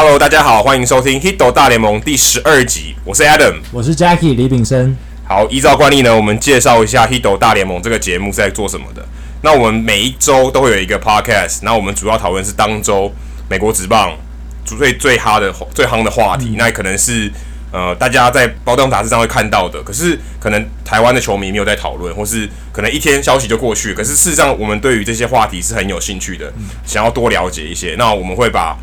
Hello，大家好，欢迎收听《Hito 大联盟》第十二集，我是 Adam，我是 Jackie 李炳生。好，依照惯例呢，我们介绍一下《Hito 大联盟》这个节目是在做什么的。那我们每一周都会有一个 Podcast，那我们主要讨论是当周美国职棒最最哈的最夯的话题，嗯、那可能是呃大家在包装杂志上会看到的，可是可能台湾的球迷没有在讨论，或是可能一天消息就过去，可是事实上我们对于这些话题是很有兴趣的，想要多了解一些。那我们会把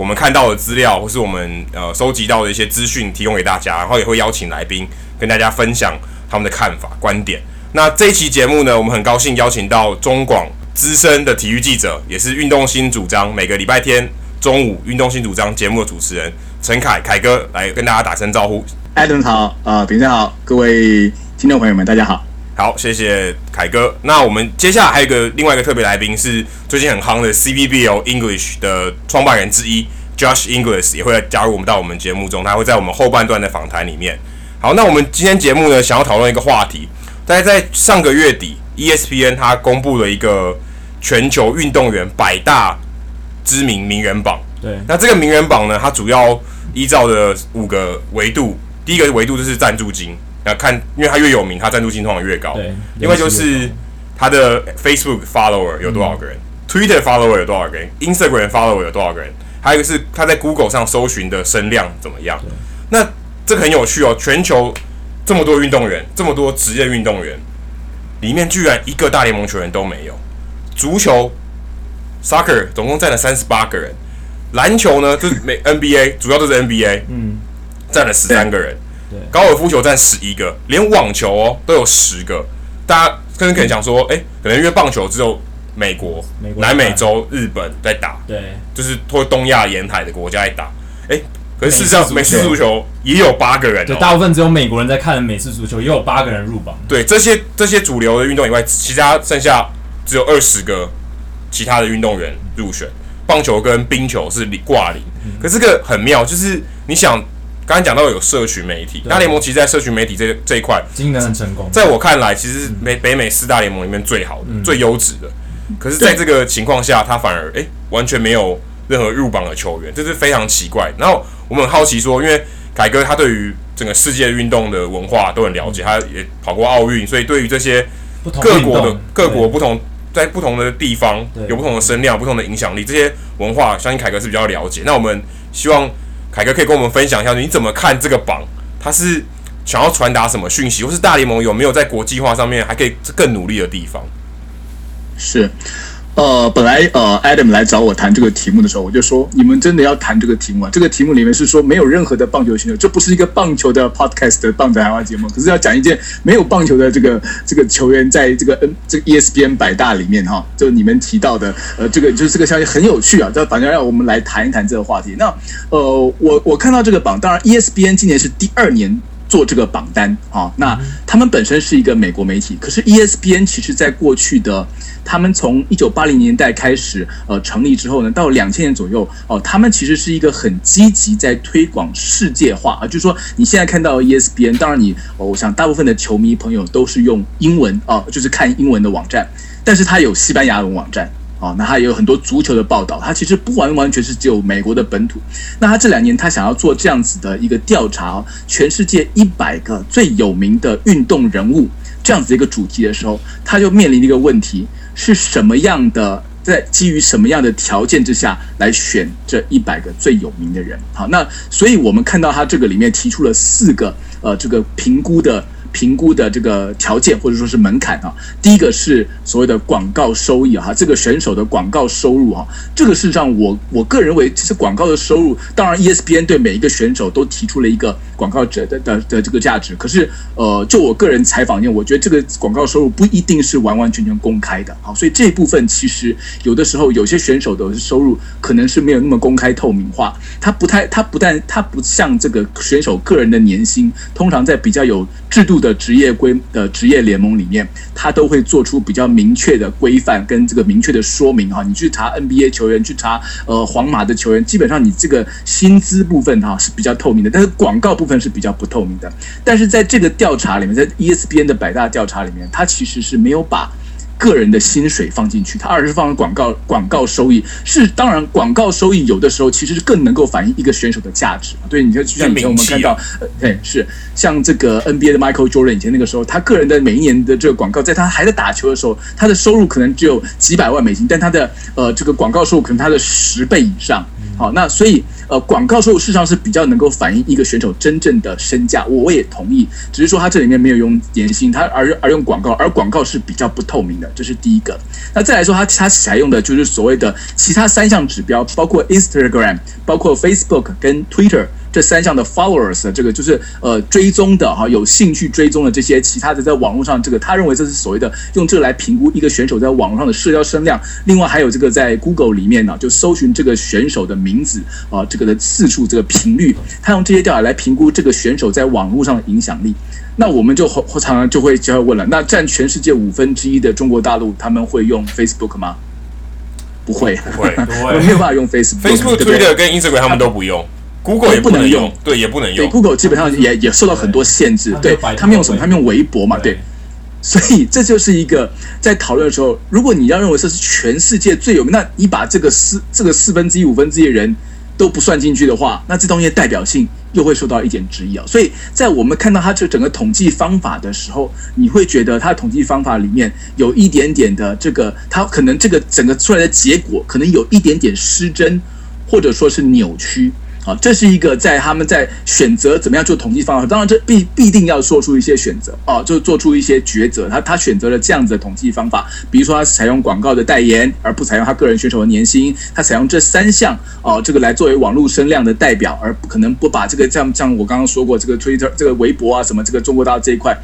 我们看到的资料，或是我们呃收集到的一些资讯提供给大家，然后也会邀请来宾跟大家分享他们的看法、观点。那这一期节目呢，我们很高兴邀请到中广资深的体育记者，也是运动新主张每个礼拜天中午运动新主张节目的主持人陈凯凯哥来跟大家打声招呼。艾伦好，呃，平生好，各位听众朋友们，大家好。好，谢谢凯哥。那我们接下来还有一个另外一个特别来宾是最近很夯的 CBBL English 的创办人之一 Josh Inglis，也会来加入我们到我们节目中，他会在我们后半段的访谈里面。好，那我们今天节目呢，想要讨论一个话题。大概在上个月底，ESPN 它公布了一个全球运动员百大知名名人榜。对，那这个名人榜呢，它主要依照的五个维度，第一个维度就是赞助金。要看，因为他越有名，他赞助金通常越高。对，另外就是他的 Facebook follower 有多少个人、嗯、，Twitter follower 有多少个人，Instagram follower 有多少个人，还有一个是他在 Google 上搜寻的声量怎么样。那这个很有趣哦，全球这么多运动员，这么多职业运动员，里面居然一个大联盟球员都没有。足球 Soccer 总共占了三十八个人，篮球呢就是美 NBA 主要都是 NBA，嗯，占了十三个人。高尔夫球占十一个，连网球哦都有十个。大家可能可能想说，哎、欸，可能因为棒球只有美国、南美洲、日本在打，对，就是托东亚沿海的国家在打。哎、欸，可是事实上美式足球也有八个人、哦，对，大部分只有美国人在看美式足球，也有八个人入榜。对，这些这些主流的运动以外，其他剩下只有二十个其他的运动员入选。棒球跟冰球是挂零，嗯、可是这个很妙，就是你想。刚才讲到有社群媒体，大联盟其实，在社群媒体这这一块，经营很成功。在我看来，其实美北美四大联盟里面最好的、嗯、最优质的。可是，在这个情况下，他反而诶、欸、完全没有任何入榜的球员，这是非常奇怪。然后我们很好奇说，因为凯哥他对于整个世界运动的文化都很了解，他也跑过奥运，所以对于这些各国的各国不同在不同的地方有不同的声量、不同的影响力，这些文化，相信凯哥是比较了解。那我们希望。凯哥可以跟我们分享一下，你怎么看这个榜？他是想要传达什么讯息，或是大联盟有没有在国际化上面还可以更努力的地方？是。呃，本来呃，Adam 来找我谈这个题目的时候，我就说，你们真的要谈这个题目啊？这个题目里面是说没有任何的棒球选手，这不是一个棒球的 podcast 的棒仔海外节目，可是要讲一件没有棒球的这个这个球员在这个 N 这个 ESPN 百大里面哈，就你们提到的呃，这个就是这个消息很有趣啊，这反正让我们来谈一谈这个话题。那呃，我我看到这个榜，当然 ESPN 今年是第二年。做这个榜单啊，那他们本身是一个美国媒体，可是 ESPN 其实在过去的，他们从一九八零年代开始呃成立之后呢，到两千年左右哦，他们其实是一个很积极在推广世界化啊，就是说你现在看到 ESPN，当然你我想大部分的球迷朋友都是用英文啊，就是看英文的网站，但是它有西班牙文网站。哦，那他也有很多足球的报道，他其实不完完全是只有美国的本土。那他这两年他想要做这样子的一个调查，全世界一百个最有名的运动人物这样子一个主题的时候，他就面临一个问题：是什么样的，在基于什么样的条件之下来选这一百个最有名的人？好，那所以我们看到他这个里面提出了四个呃这个评估的。评估的这个条件或者说是门槛啊，第一个是所谓的广告收益哈，这个选手的广告收入啊，这个事实上我我个人认为，其实广告的收入，当然 ESPN 对每一个选手都提出了一个广告者的的的这个价值，可是呃，就我个人采访里，我觉得这个广告收入不一定是完完全全公开的。啊，所以这一部分其实有的时候有些选手的收入可能是没有那么公开透明化，他不太，他不但他不像这个选手个人的年薪，通常在比较有制度的职业规的职业联盟里面，他都会做出比较明确的规范跟这个明确的说明。哈。你去查 NBA 球员，去查呃皇马的球员，基本上你这个薪资部分哈是比较透明的，但是广告部分是比较不透明的。但是在这个调查里面，在 ESPN 的百大调查里面，他其实是没有把个人的薪水放进去，他而是放了广告广告收益。是当然，广告收益有的时候其实是更能够反映一个选手的价值。对，你看，就像以前我们看到，对，是像这个 NBA 的 Michael Jordan 以前那个时候，他个人的每一年的这个广告，在他还在打球的时候，他的收入可能只有几百万美金，但他的呃这个广告收入可能他的十倍以上。好，那所以呃，广告收入事实上是比较能够反映一个选手真正的身价，我也同意。只是说他这里面没有用年薪，他而而用广告，而广告是比较不透明的，这是第一个。那再来说，他他采用的就是所谓的其他三项指标，包括 Instagram，包括 Facebook 跟 Twitter。这三项的 followers，这个就是呃追踪的哈，有兴趣追踪的这些其他的在网络上，这个他认为这是所谓的用这个来评估一个选手在网络上的社交声量。另外还有这个在 Google 里面呢，就搜寻这个选手的名字啊，这个的次数、这个频率，他用这些调查来评估这个选手在网络上的影响力。那我们就常常就会就要问了，那占全世界五分之一的中国大陆，他们会用 Facebook 吗？不会，不会，不会，没有办法用 Facebook。Facebook、Twitter 跟 Instagram 他们都不用。Google 也不能用，对，也不能用。对，Google 基本上也也受到很多限制。对，他们用什么？他们用微博嘛，对。所以这就是一个在讨论的时候，如果你要认为这是全世界最有名，那你把这个四这个四分之一、五分之一的人都不算进去的话，那这东西的代表性又会受到一点质疑啊。所以在我们看到它这整个统计方法的时候，你会觉得它的统计方法里面有一点点的这个，它可能这个整个出来的结果可能有一点点失真，或者说是扭曲。好，这是一个在他们在选择怎么样做统计方法，当然这必必定要做出一些选择啊，就做出一些抉择。他他选择了这样子的统计方法，比如说他采用广告的代言，而不采用他个人选手的年薪。他采用这三项哦，这个来作为网络声量的代表，而不可能不把这个像像我刚刚说过这个 Twitter 这个微博啊什么这个中国大陆这一块。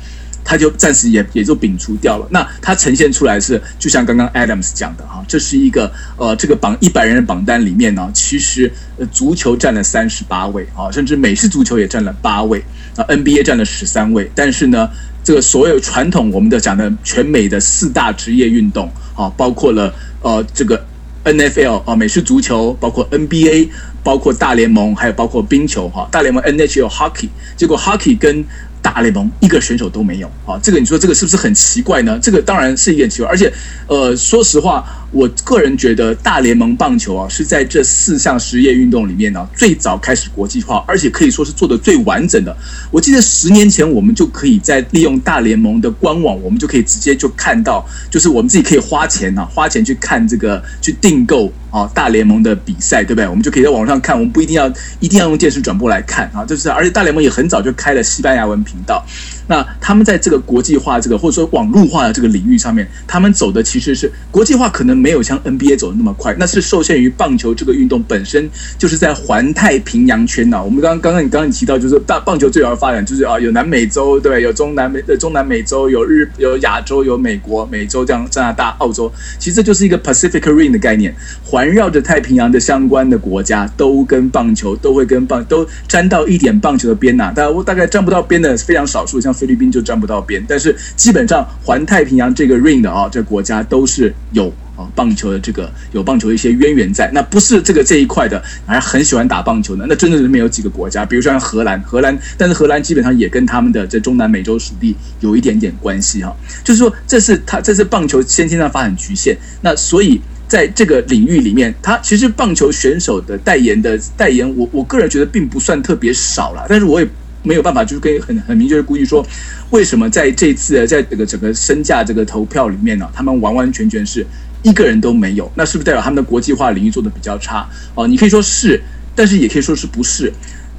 他就暂时也也就摒除掉了。那他呈现出来是，就像刚刚 Adams 讲的哈，这是一个呃，这个榜一百人的榜单里面呢，其实呃足球占了三十八位啊，甚至美式足球也占了八位啊，NBA 占了十三位。但是呢，这个所有传统我们的讲的全美的四大职业运动啊，包括了呃这个 NFL 啊，美式足球，包括 NBA，包括大联盟，还有包括冰球哈，大联盟 NHL Hockey，结果 Hockey 跟大联盟一个选手都没有啊！这个你说这个是不是很奇怪呢？这个当然是一点奇怪，而且，呃，说实话，我个人觉得大联盟棒球啊是在这四项职业运动里面呢、最早开始国际化，而且可以说是做得最完整的。我记得十年前我们就可以在利用大联盟的官网，我们就可以直接就看到，就是我们自己可以花钱啊，花钱去看这个去订购。啊，大联盟的比赛，对不对？我们就可以在网上看，我们不一定要一定要用电视转播来看啊。就是，而且大联盟也很早就开了西班牙文频道。那他们在这个国际化这个或者说网络化的这个领域上面，他们走的其实是国际化，可能没有像 NBA 走的那么快。那是受限于棒球这个运动本身就是在环太平洋圈呐。我们刚刚刚你刚刚提到，就是大棒球最早发展就是啊，有南美洲，对，有中南美的中南美洲，有日有亚洲，有美国、美洲这样加拿大、澳洲，其实这就是一个 Pacific Ring 的概念，环绕着太平洋的相关的国家都跟棒球都会跟棒都沾到一点棒球的边呐。但我大概沾不到边的非常少数，像。菲律宾就沾不到边，但是基本上环太平洋这个 ring 的啊，这国家都是有啊棒球的这个有棒球一些渊源在。那不是这个这一块的，还很喜欢打棒球的，那真的是没有几个国家。比如说像荷兰，荷兰，但是荷兰基本上也跟他们的这中南美洲属地有一点点关系哈。就是说，这是他这是棒球先天的发展局限。那所以在这个领域里面，他其实棒球选手的代言的代言，我我个人觉得并不算特别少了，但是我也。没有办法，就是可以很很明确的估计说，为什么在这次在这个整个身价这个投票里面呢，他们完完全全是一个人都没有，那是不是代表他们的国际化领域做的比较差？哦，你可以说是，但是也可以说是不是。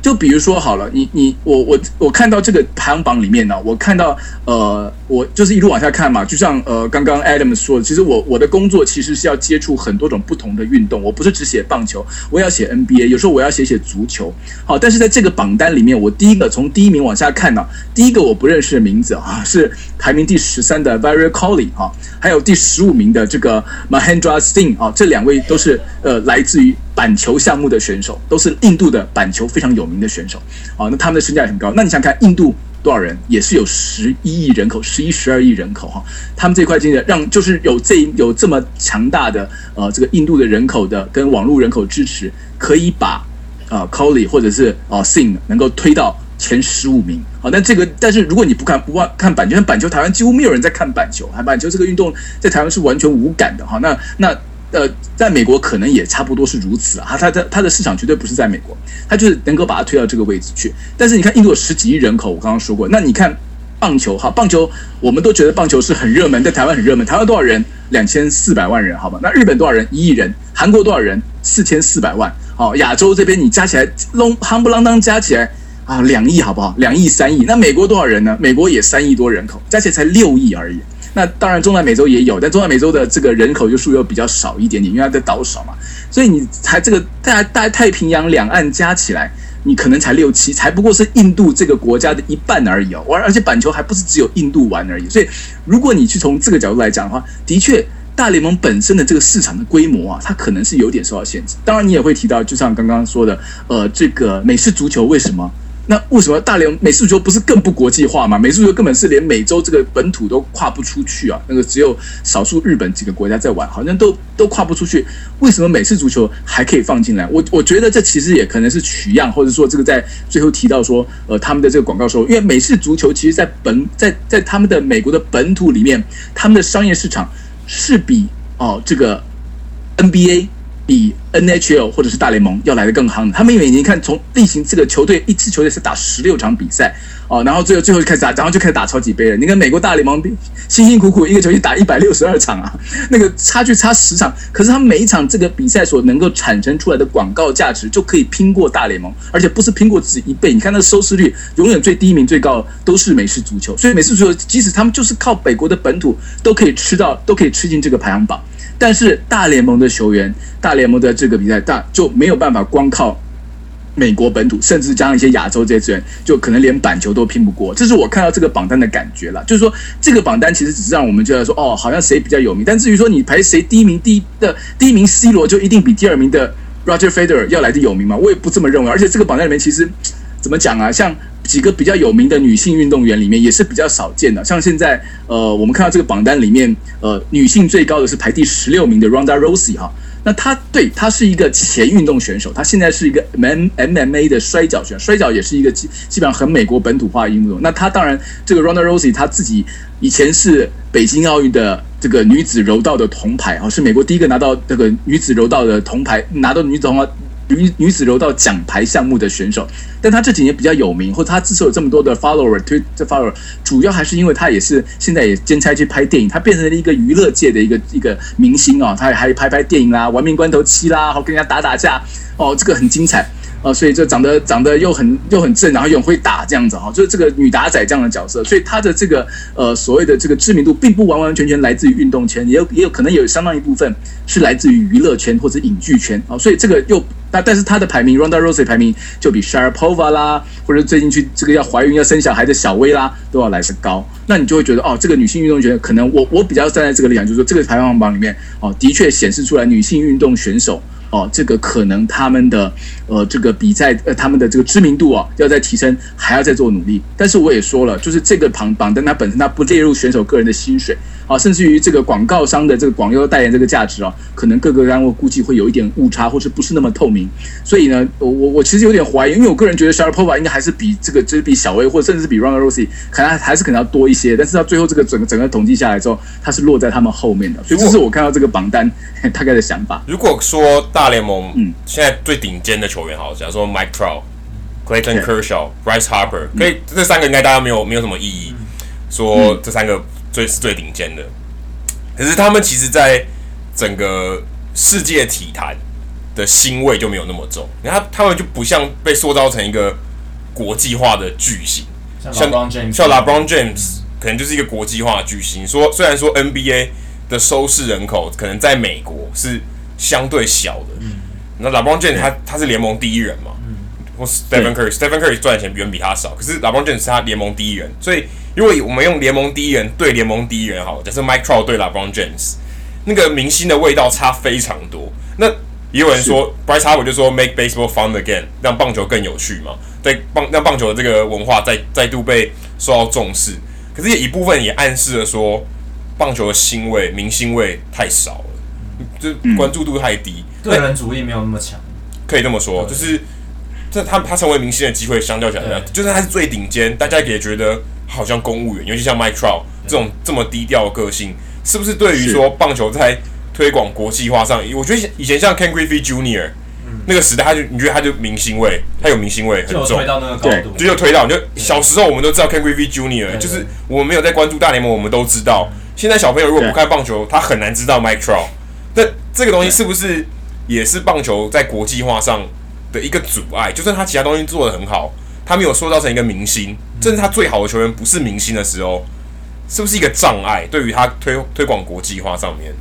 就比如说好了，你你我我我看到这个排行榜里面呢，我看到呃，我就是一路往下看嘛，就像呃刚刚 Adam 说的，其实我我的工作其实是要接触很多种不同的运动，我不是只写棒球，我要写 NBA，有时候我要写写足球。好，但是在这个榜单里面，我第一个从第一名往下看呢，第一个我不认识的名字啊，是排名第十三的 Virat Kohli 啊，还有第十五名的这个 Mahendra Singh 啊，这两位都是呃来自于。板球项目的选手都是印度的板球非常有名的选手，啊，那他们的身价也很高。那你想看印度多少人？也是有十一亿人口，十一十二亿人口哈。他们这块经济让就是有这有这么强大的呃这个印度的人口的跟网络人口支持，可以把呃 Kohli 或者是呃 Singh 能够推到前十五名。好，但这个但是如果你不看不看看板球，像板球台湾几乎没有人在看板球，还板球这个运动在台湾是完全无感的哈。那那呃，在美国可能也差不多是如此啊。它的它的市场绝对不是在美国，它就是能够把它推到这个位置去。但是你看印度有十几亿人口，我刚刚说过，那你看。棒球哈，棒球我们都觉得棒球是很热门，在台湾很热门。台湾多少人？两千四百万人，好吧？那日本多少人？一亿人。韩国多少人？四千四百万。好，亚洲这边你加起来，隆夯不啷当加起来啊，两亿好不好？两亿三亿。那美国多少人呢？美国也三亿多人口，加起来才六亿而已。那当然，中南美洲也有，但中南美洲的这个人口就数又比较少一点点，因为它的岛少嘛。所以你才这个大大太平洋两岸加起来。你可能才六七，才不过是印度这个国家的一半而已哦，而而且板球还不是只有印度玩而已，所以如果你去从这个角度来讲的话，的确大联盟本身的这个市场的规模啊，它可能是有点受到限制。当然，你也会提到，就像刚刚说的，呃，这个美式足球为什么？那为什么大联美式足球不是更不国际化吗？美式足球根本是连美洲这个本土都跨不出去啊！那个只有少数日本几个国家在玩，好像都都跨不出去。为什么美式足球还可以放进来？我 我觉得这其实也可能是取样，或者说这个在最后提到说，呃，他们的这个广告收入，因为美式足球其实在本在在他们的美国的本土里面，他们的商业市场是比哦这个 NBA。比 NHL 或者是大联盟要来的更夯。他们因为你看从例行这个球队一支球队是打十六场比赛哦，然后最后最后就开始打，然后就开始打超级杯了。你看美国大联盟辛辛苦苦一个球队打一百六十二场啊，那个差距差十场，可是他们每一场这个比赛所能够产生出来的广告价值就可以拼过大联盟，而且不是拼过只一倍。你看那个收视率永远最低一名最高都是美式足球，所以美式足球即使他们就是靠北国的本土都可以吃到，都可以吃进这个排行榜。但是大联盟的球员，大联盟的这这个比赛大就没有办法光靠美国本土，甚至加上一些亚洲这些资源，就可能连板球都拼不过。这是我看到这个榜单的感觉了。就是说，这个榜单其实只是让我们觉得说，哦，好像谁比较有名。但至于说你排谁第一名，第一的第一名 C 罗就一定比第二名的 Roger Federer 要来的有名吗？我也不这么认为。而且这个榜单里面其实怎么讲啊？像几个比较有名的女性运动员里面也是比较少见的，像现在呃，我们看到这个榜单里面，呃，女性最高的是排第十六名的 Ronda Rousey 哈，那他对他是一个前运动选手，他现在是一个 M MMA 的摔跤选手，摔跤也是一个基基本上很美国本土化的运动。那他当然这个 Ronda Rousey 她自己以前是北京奥运的这个女子柔道的铜牌啊，是美国第一个拿到这个女子柔道的铜牌，拿到女子铜牌。女女子柔道奖牌项目的选手，但她这几年比较有名，或她之所以有这么多的 follower，推这 follower，主要还是因为她也是现在也兼差去拍电影，她变成了一个娱乐界的一个一个明星哦，她还拍拍电影啦，《玩命关头七》啦，好跟人家打打架，哦，这个很精彩。啊，所以就长得长得又很又很正，然后又很会打这样子哈，就是这个女打仔这样的角色，所以她的这个呃所谓的这个知名度，并不完完全全来自于运动圈，也有也有可能有相当一部分是来自于娱乐圈或者影剧圈啊，所以这个又但但是她的排名，Ronda Rousey 排名就比 Sharapova 啦，或者最近去这个要怀孕要生小孩的小威啦都要来是高，那你就会觉得哦，这个女性运动员可能我我比较站在这个立场，就是说这个排行榜里面哦，的确显示出来女性运动选手。哦，这个可能他们的呃，这个比赛呃，他们的这个知名度啊，要再提升，还要再做努力。但是我也说了，就是这个榜榜单它本身它不列入选手个人的薪水啊，甚至于这个广告商的这个广告代言这个价值啊，可能各个单位估计会有一点误差，或是不是那么透明。所以呢，我我我其实有点怀疑，因为我个人觉得 Sharapova 应该还是比这个就是比小威，或者甚至是比 Ronda Rousey 可能还是可能要多一些。但是到最后这个整个整个统计下来之后，它是落在他们后面的。所以这是我看到这个榜单 大概的想法。如果说大联盟，嗯，现在最顶尖的球员，好，假如说 Mike Trout、Clayton Kershaw、Bryce Harper，可以这三个应该大家没有没有什么异议，说这三个最是最顶尖的。可是他们其实，在整个世界体坛的腥味就没有那么重。你看，他们就不像被塑造成一个国际化的巨星，像像 LeBron James，可能就是一个国际化的巨星。说虽然说 NBA 的收视人口可能在美国是。相对小的，嗯，那 LeBron James 他他是联盟第一人嘛，嗯，或 Stephen Curry，Stephen Curry 赚的钱远远比他少，可是 LeBron James 是他联盟第一人，所以如果我们用联盟第一人对联盟第一人好，假设 Mike Trout 对 LeBron James，那个明星的味道差非常多。那也有人说，Bryce Harper 就说 Make baseball fun again，让棒球更有趣嘛，对棒让棒球的这个文化再再度被受到重视。可是也一部分也暗示了说，棒球的腥味、明星味太少了。就关注度太低，个人主义没有那么强，可以这么说，就是这他他成为明星的机会相较起来，就是他是最顶尖，大家也觉得好像公务员，尤其像 Mike Trout 这种这么低调的个性，是不是对于说棒球在推广国际化上，我觉得以前像 Ken Griffey Jr. 那个时代，他就你觉得他就明星味，他有明星味很重，就推到那个高度，就就推到，就小时候我们都知道 Ken Griffey Jr.，就是我们没有在关注大联盟，我们都知道。现在小朋友如果不看棒球，他很难知道 Mike Trout。那这个东西是不是也是棒球在国际化上的一个阻碍？就算他其他东西做得很好，他没有塑造成一个明星，甚至他最好的球员不是明星的时候，是不是一个障碍？对于他推推广国际化上面？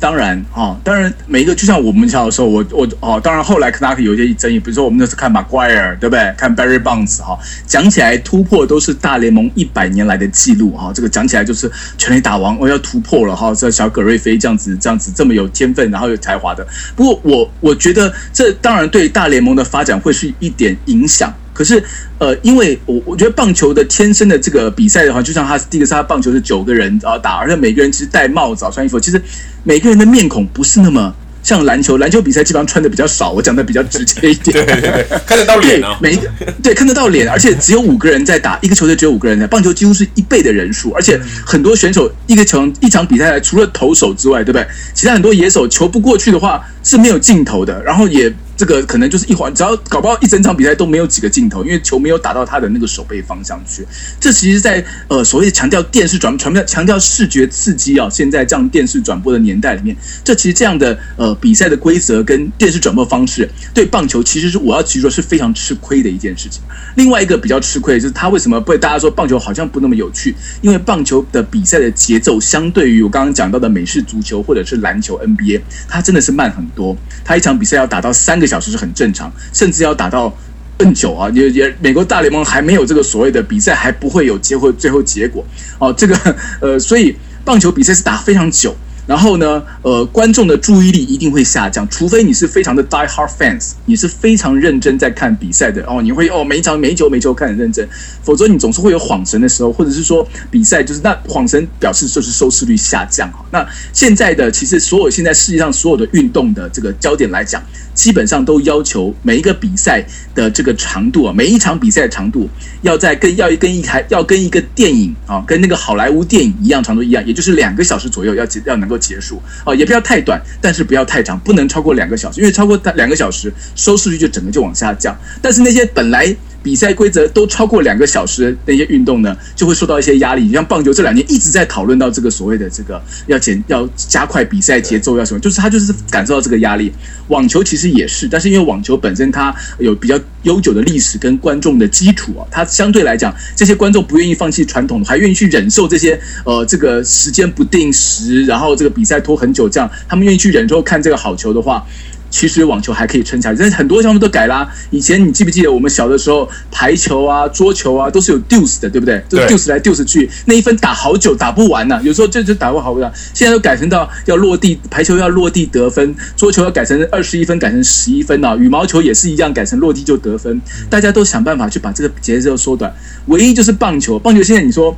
当然啊，当然每一个就像我们小的时候，我我哦，当然后来可能有一些争议，比如说我们那时看 Maguire 对不对？看 Barry Bonds 哈，讲起来突破都是大联盟一百年来的记录哈，这个讲起来就是全力打王我要突破了哈，这小葛瑞菲这样子这样子这么有天分然后有才华的，不过我我觉得这当然对大联盟的发展会是一点影响。可是，呃，因为我我觉得棒球的天生的这个比赛的话，就像他第一个是他棒球是九个人啊打，而且每个人其实戴帽子、穿衣服，其实每个人的面孔不是那么像篮球，篮球比赛基本上穿的比较少。我讲的比较直接一点，对对对，看得到脸啊，每一个对看得到脸，而且只有五个人在打，一个球队只有五个人在，棒球几乎是一倍的人数，而且很多选手一个球一场比赛除了投手之外，对不对？其他很多野手球不过去的话是没有镜头的，然后也。这个可能就是一环，只要搞不好一整场比赛都没有几个镜头，因为球没有打到他的那个手背方向去。这其实在，呃所谓强调电视转传强调视觉刺激啊，现在这样电视转播的年代里面，这其实这样的呃比赛的规则跟电视转播方式，对棒球其实是我要其实说是非常吃亏的一件事情。另外一个比较吃亏就是他为什么被大家说棒球好像不那么有趣？因为棒球的比赛的节奏相对于我刚刚讲到的美式足球或者是篮球 NBA，它真的是慢很多。他一场比赛要打到三个。小时是很正常，甚至要打到更久啊！也也，美国大联盟还没有这个所谓的比赛，还不会有结果，最后结果哦。这个呃，所以棒球比赛是打非常久。然后呢，呃，观众的注意力一定会下降，除非你是非常的 die hard fans，你是非常认真在看比赛的哦，你会哦每一场每一球每一球看很认真，否则你总是会有恍神的时候，或者是说比赛就是那恍神表示就是收视率下降哈。那现在的其实所有现在世界上所有的运动的这个焦点来讲，基本上都要求每一个比赛的这个长度啊，每一场比赛的长度要在跟要跟一台要跟一个电影啊，跟那个好莱坞电影一样长度一样，也就是两个小时左右要要能够。结束哦，也不要太短，但是不要太长，不能超过两个小时，因为超过两个小时，收视率就整个就往下降。但是那些本来比赛规则都超过两个小时的那些运动呢，就会受到一些压力。你像棒球这两年一直在讨论到这个所谓的这个要减要加快比赛节奏，要什么，就是他就是感受到这个压力。网球其实也是，但是因为网球本身它有比较悠久的历史跟观众的基础啊，它相对来讲，这些观众不愿意放弃传统，还愿意去忍受这些呃这个时间不定时，然后这个比赛拖很久这样，他们愿意去忍受看这个好球的话。其实网球还可以撑起来，但是很多项目都改啦。以前你记不记得我们小的时候，排球啊、桌球啊都是有 deuce 的，对不对？就 deuce 来 deuce 去，那一分打好久打不完呢、啊。有时候就就打不好不了。现在都改成到要落地，排球要落地得分，桌球要改成二十一分改成十一分啊。羽毛球也是一样，改成落地就得分。大家都想办法去把这个节奏缩短，唯一就是棒球。棒球现在你说。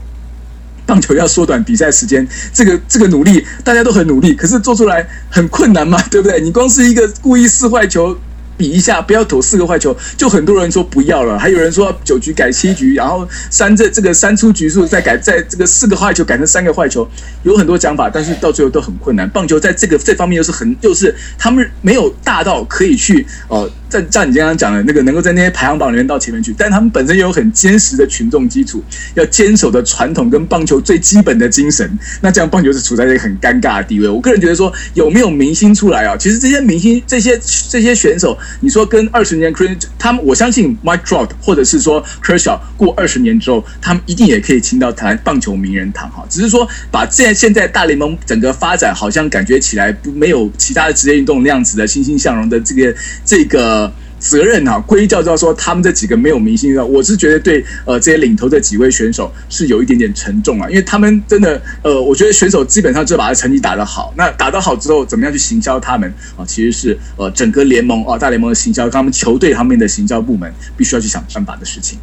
棒球要缩短比赛时间，这个这个努力大家都很努力，可是做出来很困难嘛，对不对？你光是一个故意四坏球比一下，不要投四个坏球，就很多人说不要了，还有人说九局改七局，然后三这这个三出局数再改，在这个四个坏球改成三个坏球，有很多讲法，但是到最后都很困难。棒球在这个这方面又是很，又是他们没有大到可以去哦。在像你刚刚讲的那个，能够在那些排行榜里面到前面去，但他们本身又有很坚实的群众基础，要坚守的传统跟棒球最基本的精神，那这样棒球是处在一个很尴尬的地位。我个人觉得说，有没有明星出来啊？其实这些明星、这些这些选手，你说跟二十年 Chris 他们，我相信 Mike Trout 或者是说 Kershaw 过二十年之后，他们一定也可以进到台湾棒球名人堂哈。只是说，把现现在大联盟整个发展，好像感觉起来不没有其他的职业运动那样子的欣欣向荣的这个这个。责任、啊，归咎到说他们这几个没有明星的，我是觉得对呃这些领头的几位选手是有一点点沉重啊，因为他们真的呃，我觉得选手基本上就把他成绩打得好，那打得好之后怎么样去行销他们啊，其实是呃整个联盟啊大联盟的行销，他们球队他们的行销部门必须要去想办法的事情。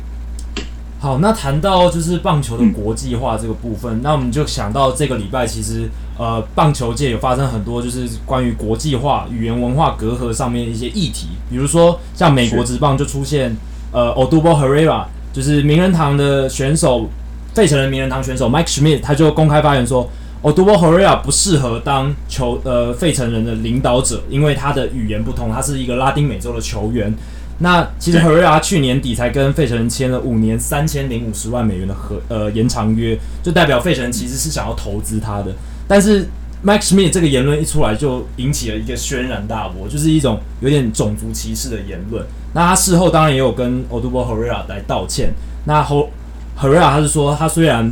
好，那谈到就是棒球的国际化这个部分，嗯、那我们就想到这个礼拜其实呃棒球界有发生很多就是关于国际化、语言文化隔阂上面的一些议题，比如说像美国职棒就出现呃 Odubel Herrera，就是名人堂的选手，费城人名人堂选手 Mike Schmidt，他就公开发言说。Odubel Herrera 不适合当球呃费城人的领导者，因为他的语言不通，他是一个拉丁美洲的球员。那其实 Herrera 去年底才跟费城人签了五年三千零五十万美元的合呃延长约，就代表费城人其实是想要投资他的。但是 Mike Schmidt 这个言论一出来，就引起了一个轩然大波，就是一种有点种族歧视的言论。那他事后当然也有跟 Odubel Herrera 来道歉。那 Herrera 他是说，他虽然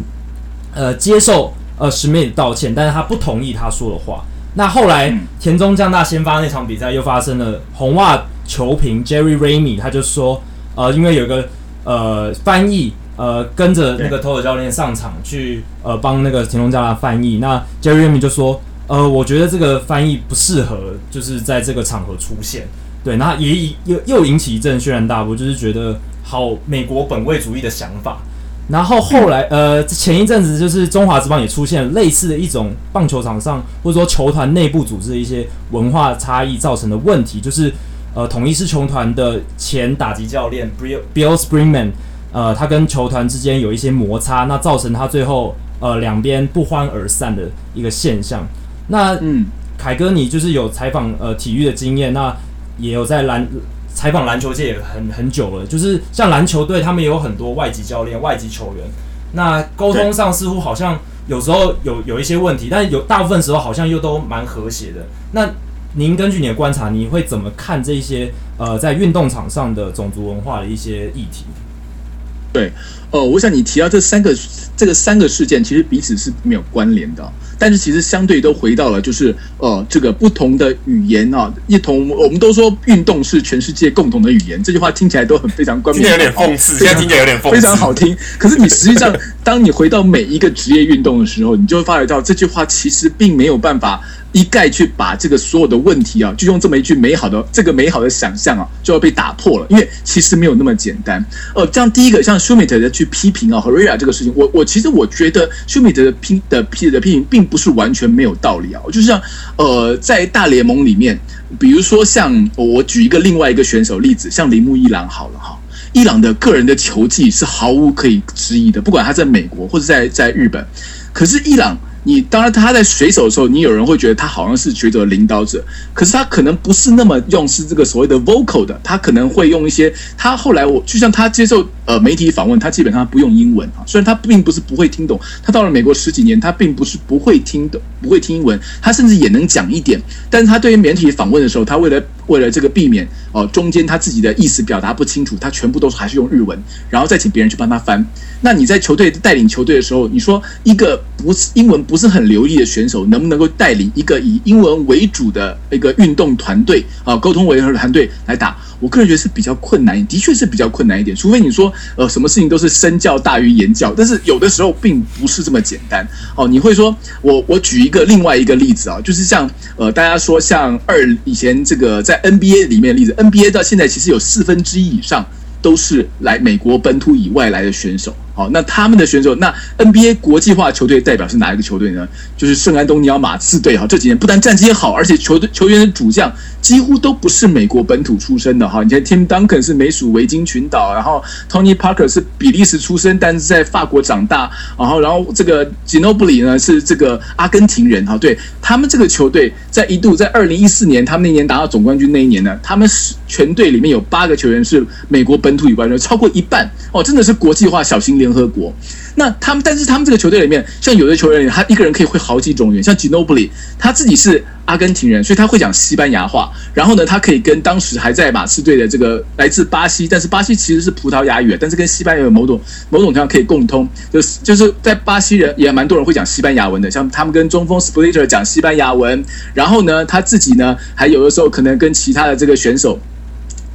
呃接受。呃，Smith 道歉，但是他不同意他说的话。那后来田中将大先发那场比赛又发生了红袜球评 Jerry ramy 他就说，呃，因为有个呃翻译呃跟着那个投手教练上场去呃帮那个田中将大翻译，那 Jerry Remy 就说，呃，我觉得这个翻译不适合，就是在这个场合出现。对，那也又又引起一阵轩然大波，就是觉得好美国本位主义的想法。然后后来，呃，前一阵子就是中华职棒也出现类似的一种棒球场上或者说球团内部组织的一些文化差异造成的问题，就是呃，统一狮球团的前打击教练 Bill Springman，呃，他跟球团之间有一些摩擦，那造成他最后呃两边不欢而散的一个现象。那嗯，凯哥，你就是有采访呃体育的经验，那也有在篮。采访篮球界也很很久了，就是像篮球队，他们也有很多外籍教练、外籍球员，那沟通上似乎好像有时候有有一些问题，但有大部分时候好像又都蛮和谐的。那您根据你的观察，你会怎么看这些呃在运动场上的种族文化的一些议题？对，呃，我想你提到这三个这个三个事件，其实彼此是没有关联的。但是其实相对都回到了，就是呃，这个不同的语言啊，一同我们都说运动是全世界共同的语言，这句话听起来都很非常冠冕，有点讽刺，现在听起来有点讽刺，非常好听。可是你实际上，当你回到每一个职业运动的时候，你就会发觉到这句话其实并没有办法。一概去把这个所有的问题啊，就用这么一句美好的这个美好的想象啊，就要被打破了。因为其实没有那么简单。呃，这样第一个像舒米特的去批评啊，Herrera 这个事情，我我其实我觉得舒米特的批的批的批评并不是完全没有道理啊。就像呃，在大联盟里面，比如说像我举一个另外一个选手例子，像铃木一朗好了哈，一朗的个人的球技是毫无可以质疑的，不管他在美国或者在在日本，可是一朗。你当然，他在水手的时候，你有人会觉得他好像是水手的领导者，可是他可能不是那么用是这个所谓的 vocal 的，他可能会用一些。他后来我就像他接受呃媒体访问，他基本上不用英文啊，虽然他并不是不会听懂，他到了美国十几年，他并不是不会听懂，不会听英文，他甚至也能讲一点，但是他对于媒体访问的时候，他为了为了这个避免哦中间他自己的意思表达不清楚，他全部都是还是用日文，然后再请别人去帮他翻。那你在球队带领球队的时候，你说一个不是英文不不是很流利的选手，能不能够带领一个以英文为主的一个运动团队啊，沟通为和的团队来打？我个人觉得是比较困难，的确是比较困难一点。除非你说呃，什么事情都是身教大于言教，但是有的时候并不是这么简单哦。你会说我我举一个另外一个例子啊，就是像呃，大家说像二以前这个在 NBA 里面的例子，NBA 到现在其实有四分之一以上。都是来美国本土以外来的选手，好，那他们的选手，那 NBA 国际化球队代表是哪一个球队呢？就是圣安东尼奥马刺队，哈，这几年不但战绩好，而且球队球员的主将几乎都不是美国本土出身的，哈，你看 Tim Duncan 是美属维京群岛，然后 Tony Parker 是比利时出生，但是在法国长大，然后然后这个 Ginobili 呢是这个阿根廷人，哈，对他们这个球队在一度在二零一四年，他们那年拿到总冠军那一年呢，他们是全队里面有八个球员是美国本土以外的，超过一半哦，真的是国际化小型联联合国。那他们，但是他们这个球队里面，像有的球员，他一个人可以会好几种语言，像 Ginobili，他自己是阿根廷人，所以他会讲西班牙话。然后呢，他可以跟当时还在马刺队的这个来自巴西，但是巴西其实是葡萄牙语，但是跟西班牙有某种某种地方可以共通，就是就是在巴西人也蛮多人会讲西班牙文的，像他们跟中锋 Splitter 讲西班牙文。然后呢，他自己呢，还有的时候可能跟其他的这个选手。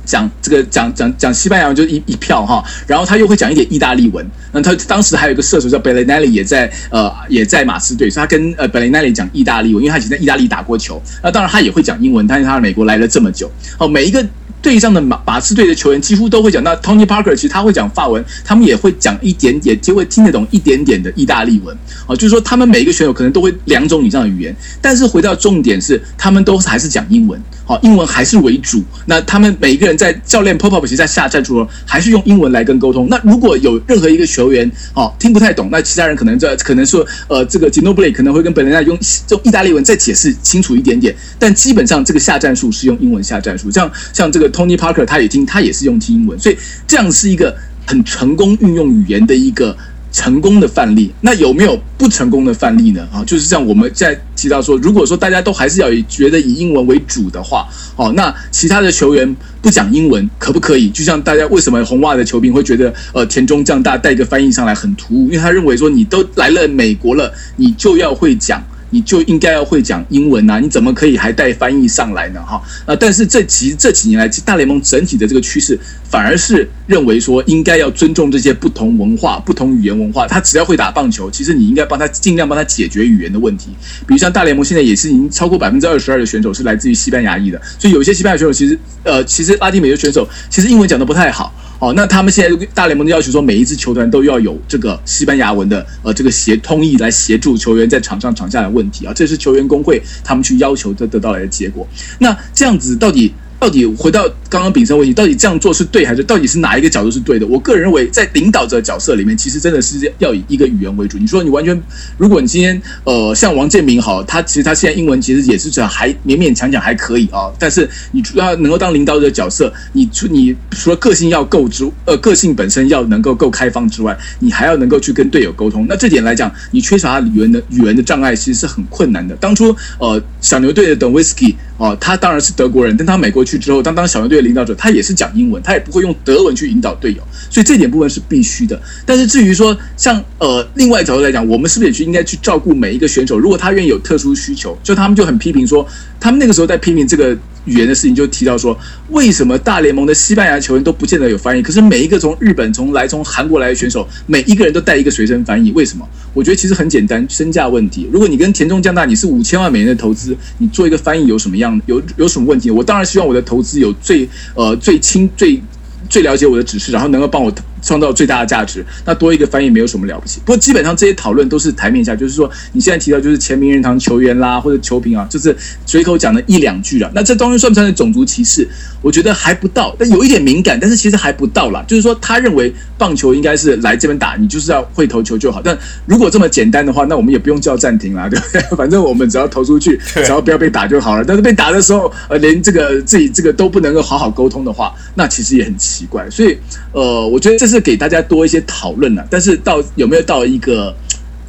讲这个讲讲讲西班牙文就一一票哈，然后他又会讲一点意大利文。那他当时还有一个射手叫贝雷奈里，也在呃也在马刺队，所以他跟呃贝雷奈里讲意大利文，因为他以前在意大利打过球。那当然他也会讲英文，但是他美国来了这么久。哦，每一个队上的马马刺队的球员几乎都会讲。那 Tony Parker 其实他会讲法文，他们也会讲一点点，就会听得懂一点点的意大利文。啊，就是说他们每一个选手可能都会两种以上的语言。但是回到重点是，他们都是还是讲英文。好，英文还是为主。那他们每一个人在教练 Pop Up 其实在下战术还是用英文来跟沟通。那如果有任何一个球员哦听不太懂，那其他人可能在可能说呃这个 Ginobili 可能会跟本人在用用意大利文再解释清楚一点点。但基本上这个下战术是用英文下战术。像像这个 Tony Parker 他也听他也是用听英文，所以这样是一个很成功运用语言的一个。成功的范例，那有没有不成功的范例呢？啊，就是像我们在提到说，如果说大家都还是要以觉得以英文为主的话，哦，那其他的球员不讲英文可不可以？就像大家为什么红袜的球评会觉得，呃，田中将大带个翻译上来很突兀，因为他认为说你都来了美国了，你就要会讲。你就应该要会讲英文呐、啊，你怎么可以还带翻译上来呢？哈，啊，但是这其这几年来，大联盟整体的这个趋势，反而是认为说应该要尊重这些不同文化、不同语言文化。他只要会打棒球，其实你应该帮他尽量帮他解决语言的问题。比如像大联盟现在也是已经超过百分之二十二的选手是来自于西班牙裔的，所以有一些西班牙选手其实，呃，其实拉丁美洲选手其实英文讲的不太好。哦，那他们现在大联盟的要求说，每一支球团都要有这个西班牙文的呃这个协通译来协助球员在场上场下的问题啊，这是球员工会他们去要求得得到来的结果。那这样子到底？到底回到刚刚秉承问题，到底这样做是对还是到底是哪一个角度是对的？我个人认为，在领导者角色里面，其实真的是要以一个语言为主。你说你完全，如果你今天呃像王建民好，他其实他现在英文其实也是这样，还勉勉强强还可以啊。但是你主要能够当领导者角色，你除你除了个性要够之，呃个性本身要能够够开放之外，你还要能够去跟队友沟通。那这点来讲，你缺少他语言的语言的障碍，其实是很困难的。当初呃小牛队的邓威斯基。哦，他当然是德国人，但他美国去之后，当当小牛队领导者，他也是讲英文，他也不会用德文去引导队友，所以这点部分是必须的。但是至于说像呃另外角度来讲，我们是不是也去应该去照顾每一个选手？如果他愿意有特殊需求，就他们就很批评说，他们那个时候在批评这个。语言的事情就提到说，为什么大联盟的西班牙球员都不见得有翻译？可是每一个从日本、从来、从韩国来的选手，每一个人都带一个随身翻译，为什么？我觉得其实很简单，身价问题。如果你跟田中将大，你是五千万美元的投资，你做一个翻译有什么样有有什么问题？我当然希望我的投资有最呃最轻最最了解我的指示，然后能够帮我。创造最大的价值，那多一个翻译没有什么了不起。不过基本上这些讨论都是台面下，就是说你现在提到就是前名人堂球员啦或者球评啊，就是随口讲的一两句了。那这东西算不算是种族歧视？我觉得还不到，但有一点敏感，但是其实还不到啦。就是说他认为棒球应该是来这边打，你就是要会投球就好。但 如果这么简单的话，那我们也不用叫暂停啦，对不对？反正我们只要投出去，只要不要被打就好了。但是被打的时候，呃，连这个自己这个都不能够好好沟通的话，那其实也很奇怪。所以，呃，我觉得这是给大家多一些讨论了，但是到有没有到一个？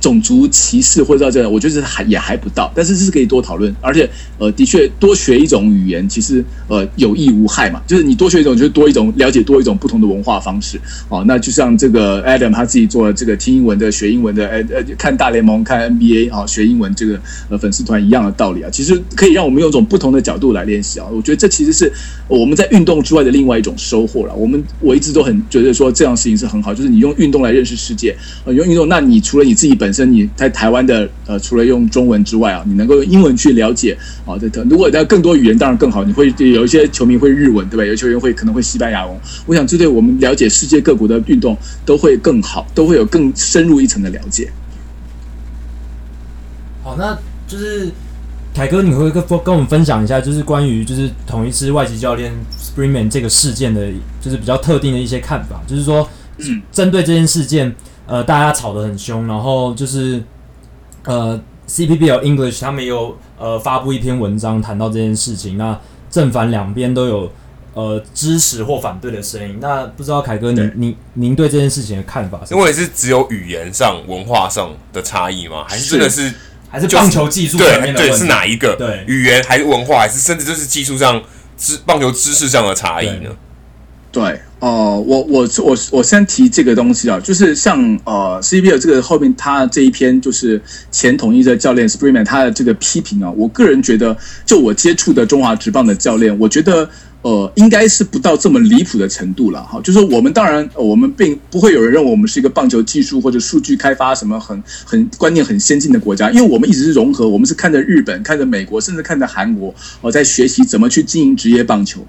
种族歧视或者到这样，我觉得还也还不到，但是这是可以多讨论，而且呃，的确多学一种语言，其实呃有益无害嘛。就是你多学一种，就是多一种了解多一种不同的文化方式。哦，那就像这个 Adam 他自己做了这个听英文的、学英文的，呃呃，看大联盟、看 NBA 啊、学英文这个呃粉丝团一样的道理啊。其实可以让我们用一种不同的角度来练习啊。我觉得这其实是我们在运动之外的另外一种收获了。我们我一直都很觉得说这样事情是很好，就是你用运动来认识世界，呃，用运动，那你除了你自己本。本身你在台湾的呃，除了用中文之外啊，你能够用英文去了解啊，这如果要更多语言当然更好。你会有一些球迷会日文，对吧？有球员会可能会西班牙文。我想这对我们了解世界各国的运动都会更好，都会有更深入一层的了解。好，那就是凯哥，你会跟跟我们分享一下，就是关于就是同一支外籍教练 Springman 这个事件的，就是比较特定的一些看法，就是说针对这件事件。呃，大家吵得很凶，然后就是呃，CPBL English 他们有呃发布一篇文章谈到这件事情，那正反两边都有呃支持或反对的声音。那不知道凯哥，您您您对这件事情的看法是？因为是只有语言上、文化上的差异吗？还是真的是、还是棒球技术层面的问题？对，是哪一个？对，语言还是文化，还是甚至就是技术上知棒球知识上的差异呢？对。哦、我我我我先提这个东西啊，就是像呃，CBL 这个后面他这一篇就是前统一的教练 Springman 他的这个批评啊，我个人觉得，就我接触的中华职棒的教练，我觉得呃，应该是不到这么离谱的程度了哈。就是我们当然我们并不会有人认为我们是一个棒球技术或者数据开发什么很很观念很先进的国家，因为我们一直是融合，我们是看着日本、看着美国，甚至看着韩国，我、在学习怎么去经营职业棒球。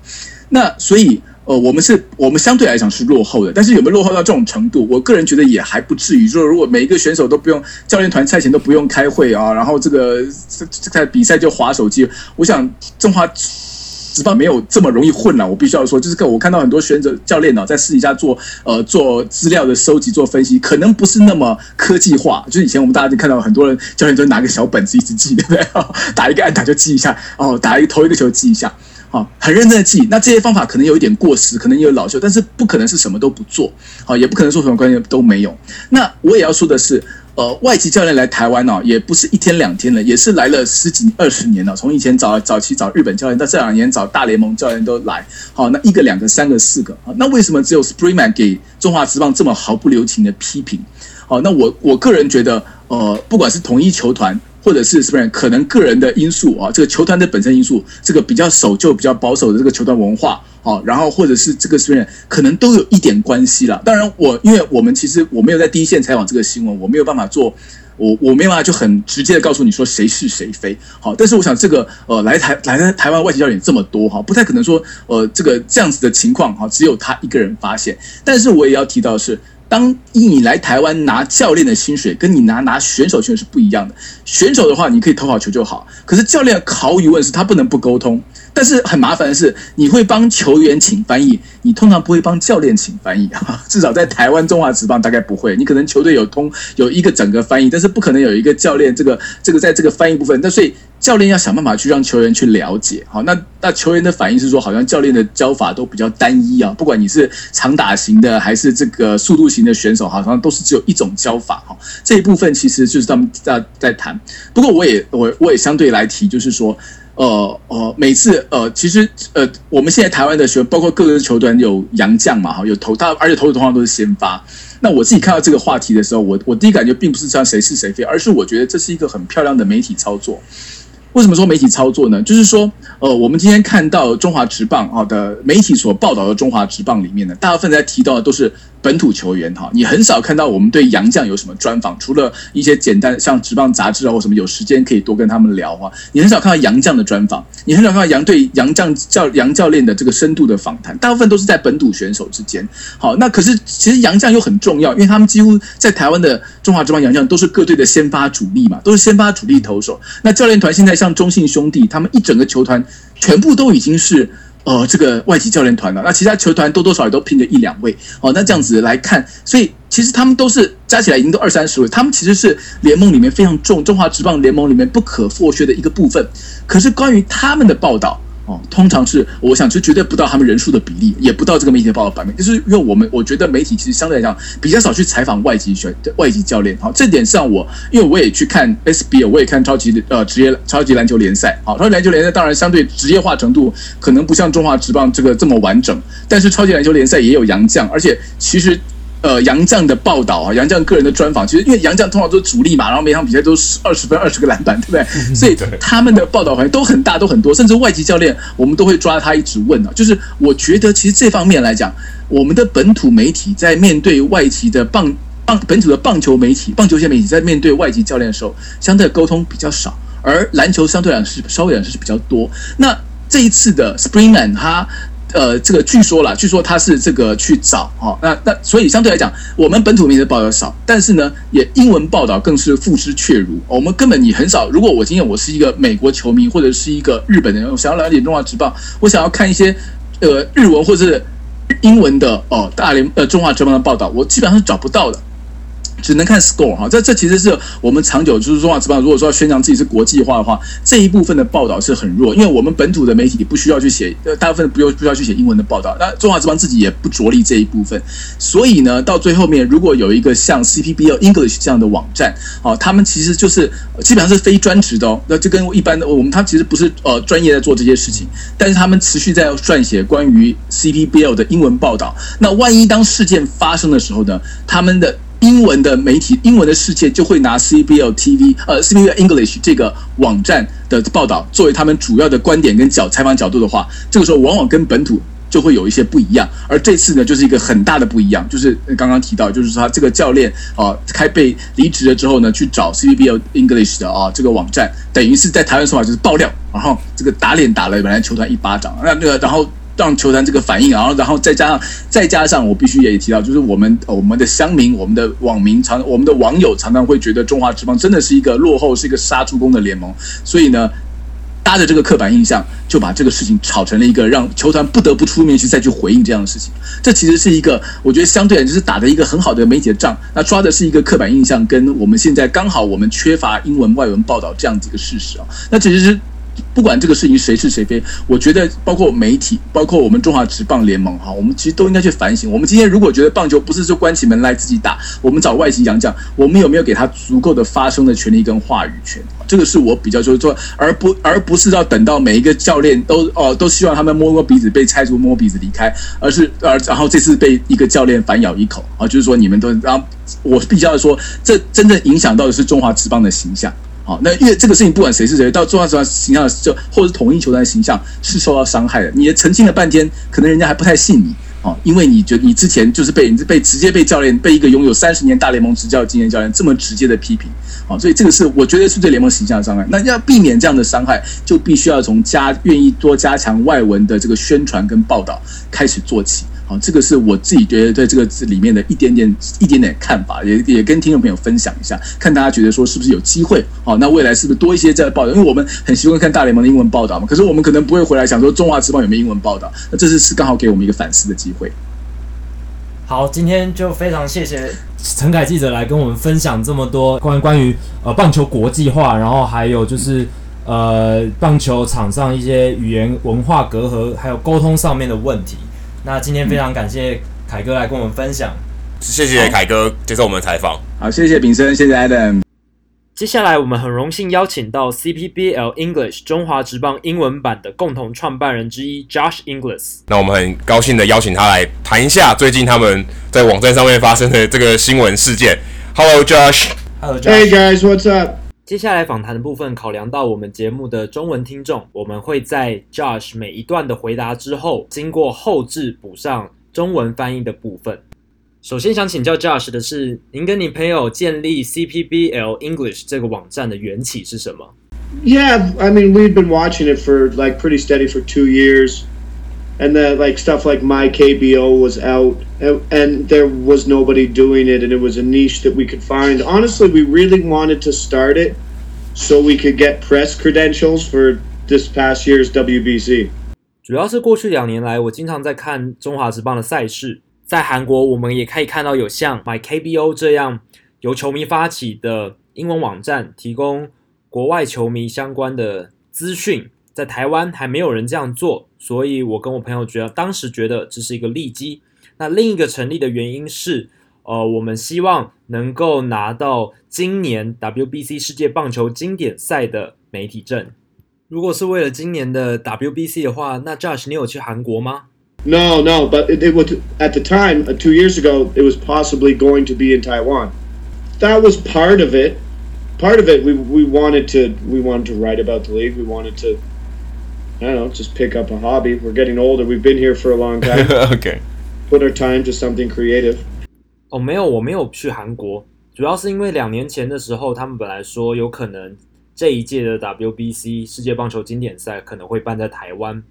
那所以。呃，我们是，我们相对来讲是落后的，但是有没有落后到这种程度？我个人觉得也还不至于。说如果每一个选手都不用教练团赛前都不用开会啊，然后这个这在比赛就划手机，我想中华职棒没有这么容易混了。我必须要说，就是我看到很多选手教练呢，在私底下做呃做资料的收集、做分析，可能不是那么科技化。就是以前我们大家就看到很多人教练都拿个小本子一直记，对不对？打一个按打就记一下，哦，打一个投一个球记一下。好，很认真的记。那这些方法可能有一点过时，可能也有老旧，但是不可能是什么都不做，好，也不可能说什么观念都没有。那我也要说的是，呃，外籍教练来台湾呢，也不是一天两天了，也是来了十几二十年了。从以前早早期找日本教练，到这两年找大联盟教练都来。好，那一个、两个、三个、四个，啊那为什么只有 Springman 给中华职棒这么毫不留情的批评？好，那我我个人觉得，呃，不管是统一球团。或者是是不是可能个人的因素啊？这个球团的本身因素，这个比较守旧、比较保守的这个球团文化啊，然后或者是这个是不是可能都有一点关系了。当然，我因为我们其实我没有在第一线采访这个新闻，我没有办法做，我我没有办法就很直接的告诉你说谁是谁非。好，但是我想这个呃来台来的台湾外籍教练这么多哈，不太可能说呃这个这样子的情况哈，只有他一个人发现。但是我也要提到是。当你来台湾拿教练的薪水，跟你拿拿选手薪水是不一样的。选手的话，你可以投好球就好。可是教练毫无疑问是他不能不沟通。但是很麻烦的是，你会帮球员请翻译，你通常不会帮教练请翻译。至少在台湾中华职棒大概不会。你可能球队有通有一个整个翻译，但是不可能有一个教练这个这个在这个翻译部分。那所以。教练要想办法去让球员去了解，好，那那球员的反应是说，好像教练的教法都比较单一啊，不管你是长打型的还是这个速度型的选手，好像都是只有一种教法哈。这一部分其实就是他们在在谈。不过我也我我也相对来提，就是说，呃呃，每次呃，其实呃，我们现在台湾的球，包括各个球队有洋将嘛，哈，有投他，而且投的通常都是先发。那我自己看到这个话题的时候，我我第一感觉并不是像谁是谁非，而是我觉得这是一个很漂亮的媒体操作。为什么说媒体操作呢？就是说，呃，我们今天看到中华职棒啊的媒体所报道的中华职棒里面呢，大部分在提到的都是。本土球员哈，你很少看到我们对洋将有什么专访，除了一些简单像职棒杂志啊或什么，有时间可以多跟他们聊啊。你很少看到洋将的专访，你很少看到杨队杨将教杨教练的这个深度的访谈，大部分都是在本土选手之间。好，那可是其实洋将又很重要，因为他们几乎在台湾的中华职棒洋将都是各队的先发主力嘛，都是先发主力投手。那教练团现在像像中信兄弟，他们一整个球团全部都已经是。呃，这个外籍教练团了，那其他球团多多少少都拼着一两位哦。那这样子来看，所以其实他们都是加起来已经都二三十位，他们其实是联盟里面非常重，中华职棒联盟里面不可或缺的一个部分。可是关于他们的报道。哦，通常是我想就绝对不到他们人数的比例，也不到这个媒体报道版面，就是因为我们我觉得媒体其实相对来讲比较少去采访外籍选外籍教练。好，这点上我因为我也去看 SBL，我也看超级呃职业超级篮球联赛。好，超级篮球联赛当然相对职业化程度可能不像中华职棒这个这么完整，但是超级篮球联赛也有洋将，而且其实。呃，杨绛的报道啊，杨绛个人的专访，其实因为杨绛通常都是主力嘛，然后每场比赛都是二十分、二十个篮板，对不对？所以他们的报道好像都很大，都很多，甚至外籍教练我们都会抓他一直问啊。就是我觉得，其实这方面来讲，我们的本土媒体在面对外籍的棒棒本土的棒球媒体、棒球线媒体在面对外籍教练的时候，相对的沟通比较少，而篮球相对来讲是稍微来说是比较多。那这一次的 Springman 他。呃，这个据说啦，据说他是这个去找哈，那那所以相对来讲，我们本土媒体的报道少，但是呢，也英文报道更是付之阙如。我们根本你很少，如果我今天我是一个美国球迷或者是一个日本人，我想要了解中华职棒，我想要看一些呃日文或者是英文的哦大连呃中华职棒的报道，我基本上是找不到的。只能看 score 哈，这这其实是我们长久就是中华职棒，如果说要宣扬自己是国际化的话，这一部分的报道是很弱，因为我们本土的媒体不需要去写，呃，大部分不用不需要去写英文的报道，那中华职棒自己也不着力这一部分，所以呢，到最后面如果有一个像 CPBL English 这样的网站，哦，他们其实就是基本上是非专职的哦，那就跟一般的我们他其实不是呃专业在做这些事情，但是他们持续在撰写关于 CPBL 的英文报道，那万一当事件发生的时候呢，他们的。英文的媒体，英文的世界就会拿 CBL TV，呃，CBL English 这个网站的报道作为他们主要的观点跟角采访角度的话，这个时候往往跟本土就会有一些不一样。而这次呢，就是一个很大的不一样，就是刚刚提到，就是说这个教练啊，开被离职了之后呢，去找 CBL English 的啊这个网站，等于是在台湾说法就是爆料，然后这个打脸打了本来球团一巴掌，那那个然后。让球团这个反应，然后然后再加上再加上我必须也提到，就是我们我们的乡民、我们的网民常我们的网友常常会觉得中华职棒真的是一个落后、是一个杀猪工的联盟，所以呢。搭着这个刻板印象，就把这个事情炒成了一个让球团不得不出面去再去回应这样的事情。这其实是一个，我觉得相对来就是打的一个很好的媒体的仗。那抓的是一个刻板印象，跟我们现在刚好我们缺乏英文外文报道这样子一个事实啊。那其实是。不管这个事情谁是谁非，我觉得包括媒体，包括我们中华职棒联盟哈，我们其实都应该去反省。我们今天如果觉得棒球不是说关起门来自己打，我们找外籍洋将，我们有没有给他足够的发声的权利跟话语权？这个是我比较就是说，而不而不是要等到每一个教练都哦都希望他们摸摸鼻子被拆除，摸摸鼻子离开，而是而然后这次被一个教练反咬一口啊，就是说你们都然后我必须要说，这真正影响到的是中华职棒的形象。好，那因为这个事情不管谁是谁，到中华职棒形象就或者统一球团形象是受到伤害的。你也澄清了半天，可能人家还不太信你。哦，因为你觉得你之前就是被被直接被教练被一个拥有三十年大联盟执教经验教练这么直接的批评。好，所以这个是我觉得是对联盟形象的伤害。那要避免这样的伤害，就必须要从加愿意多加强外文的这个宣传跟报道开始做起。好，这个是我自己觉得在这个里面的一点点、一点点看法，也也跟听众朋友分享一下，看大家觉得说是不是有机会？好，那未来是不是多一些这样的报道？因为我们很习惯看大联盟的英文报道嘛，可是我们可能不会回来想说中华职棒有没有英文报道？那这次是刚好给我们一个反思的机会。好，今天就非常谢谢陈凯记者来跟我们分享这么多关于关于呃棒球国际化，然后还有就是呃棒球场上一些语言文化隔阂，还有沟通上面的问题。那今天非常感谢凯哥来跟我们分享，谢谢凯哥接受我们的采访。好，谢谢炳生，谢谢 Adam。接下来我们很荣幸邀请到 CPBL English 中华职棒英文版的共同创办人之一 Josh Inglis。那我们很高兴的邀请他来谈一下最近他们在网站上面发生的这个新闻事件。Hello Josh。Hello Josh。Hey guys, what's up? 接下来访谈的部分，考量到我们节目的中文听众，我们会在 Josh 每一段的回答之后，经过后置补上中文翻译的部分。首先想请教 Josh 的是，您跟你朋友建立 CPBL English 这个网站的缘起是什么？Yeah, I mean we've been watching it for like pretty steady for two years. and then like stuff like my KBO was out and, and, there was nobody doing it and it was a niche that we could find. Honestly, we really wanted to start it so we could get press credentials for this past year's WBC. 主要是过去两年来，我经常在看中华职棒的赛事。在韩国，我们也可以看到有像 My KBO 这样由球迷发起的英文网站，提供国外球迷相关的资讯。在台湾还没有人这样做， 所以我跟我朋友觉得，当时觉得这是一个利基。那另一个成立的原因是，呃，我们希望能够拿到今年 WBC 世界棒球经典赛的媒体证。如果是为了今年的 WBC 的话，那 Josh，你有去韩国吗？No, no, but it, it was at the time, two years ago, it was possibly going to be in Taiwan. That was part of it. Part of it, we we wanted to we wanted to write about the league. We wanted to I don't know, just pick up a hobby. We're getting older. We've been here for a long time. okay. Put our time to something creative. 哦，没有，我没有去韩国，主要是因为两年前的时候，他们本来说有可能这一届的 WBC 世界棒球经典赛可能会办在台湾。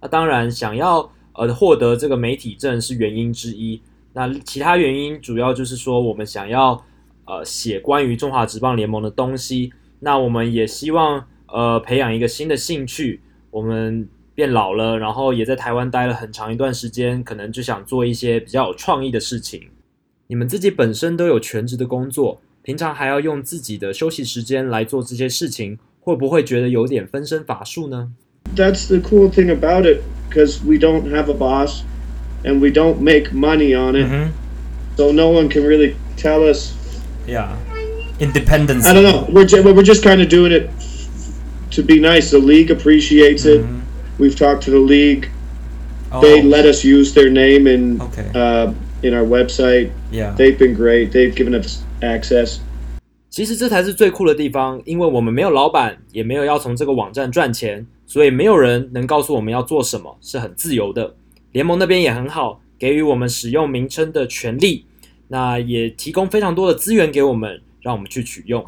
那当然，想要呃获得这个媒体证是原因之一。那其他原因主要就是说，我们想要呃写关于中华职棒联盟的东西。那我们也希望呃培养一个新的兴趣。我们变老了，然后也在台湾待了很长一段时间，可能就想做一些比较有创意的事情。你们自己本身都有全职的工作，平常还要用自己的休息时间来做这些事情，会不会觉得有点分身乏术呢？That's the cool thing about it, because we don't have a boss, and we don't make money on it, mm-hmm. so no one can really tell us. Yeah, independence. I don't know. We're just, we're just kind of doing it. to be nice. The league appreciates it. Mm-hmm. We've talked to the league. Oh. They let us use their name in okay. uh, in our website. Yeah, they've been great. They've given us access. 其实这才是最酷的地方，因为我们没有老板，也没有要从这个网站赚钱，所以没有人能告诉我们要做什么，是很自由的。联盟那边也很好，给予我们使用名称的权利，那也提供非常多的资源给我们，让我们去取用。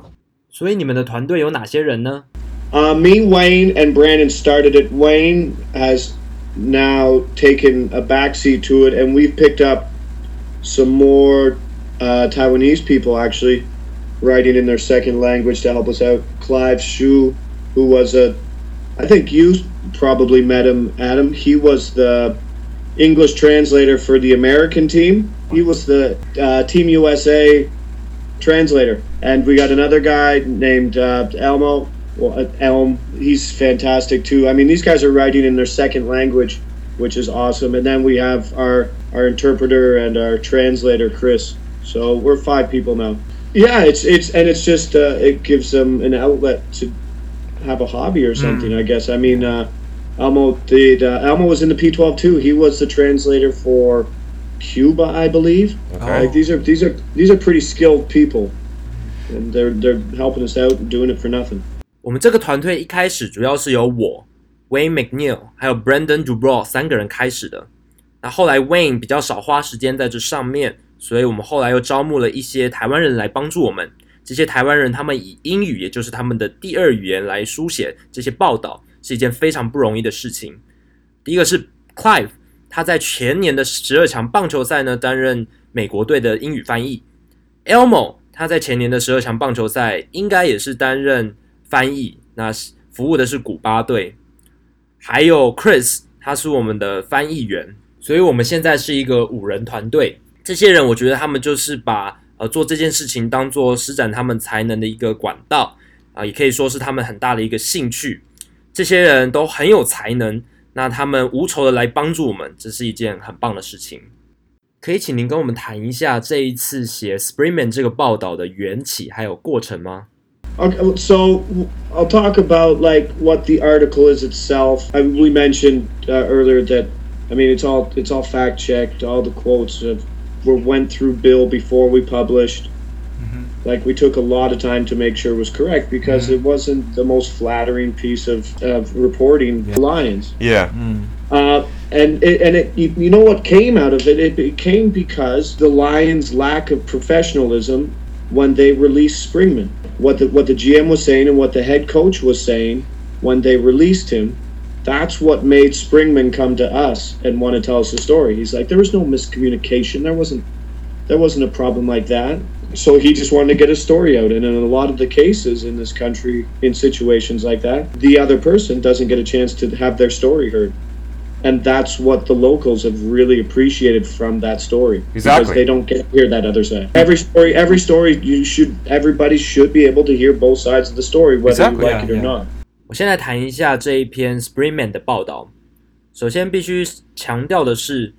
所以你们的团队有哪些人呢？Uh, me, Wayne, and Brandon started it. Wayne has now taken a backseat to it, and we've picked up some more uh, Taiwanese people actually writing in their second language to help us out. Clive Shu, who was a, I think you probably met him, Adam. He was the English translator for the American team. He was the uh, Team USA translator. And we got another guy named uh, Elmo. Well, uh, Elm, he's fantastic too. I mean, these guys are writing in their second language, which is awesome. And then we have our our interpreter and our translator, Chris. So we're five people now. Yeah, it's it's and it's just uh, it gives them an outlet to have a hobby or something. I guess. I mean, uh, Elmo did. Uh, Elmo was in the P12 too. He was the translator for Cuba, I believe. Okay. Like these are these are these are pretty skilled people, and they're they're helping us out and doing it for nothing. 我们这个团队一开始主要是由我、Wayne McNeil 还有 Brandon Dubrow 三个人开始的。那后来 Wayne 比较少花时间在这上面，所以我们后来又招募了一些台湾人来帮助我们。这些台湾人他们以英语，也就是他们的第二语言来书写这些报道，是一件非常不容易的事情。第一个是 Clive，他在前年的十二强棒球赛呢担任美国队的英语翻译。Elmo 他在前年的十二强棒球赛应该也是担任。翻译，那服务的是古巴队，还有 Chris，他是我们的翻译员，所以我们现在是一个五人团队。这些人，我觉得他们就是把呃做这件事情当做施展他们才能的一个管道啊、也可以说是他们很大的一个兴趣。这些人都很有才能，那他们无仇的来帮助我们，这是一件很棒的事情。可以请您跟我们谈一下这一次写 Springman 这个报道的缘起还有过程吗？Okay, so I'll talk about like what the article is itself. I, we mentioned uh, earlier that I mean it's all it's all fact checked. All the quotes have, were went through Bill before we published. Mm-hmm. Like we took a lot of time to make sure it was correct because mm-hmm. it wasn't the most flattering piece of, of reporting yeah. Lions. Yeah. Mm. Uh, and it, and it you, you know what came out of it? It, it came because the Lions' lack of professionalism when they released Springman what the what the GM was saying and what the head coach was saying when they released him, that's what made Springman come to us and want to tell us a story. He's like, there was no miscommunication. There wasn't there wasn't a problem like that. So he just wanted to get a story out. And in a lot of the cases in this country, in situations like that, the other person doesn't get a chance to have their story heard and that's what the locals have really appreciated from that story exactly because they don't get to hear that other side every story every story you should everybody should be able to hear both sides of the story whether exactly, you like yeah, it or yeah. not 我现在谈一下这一篇 Springman 的报道首先必须强调的是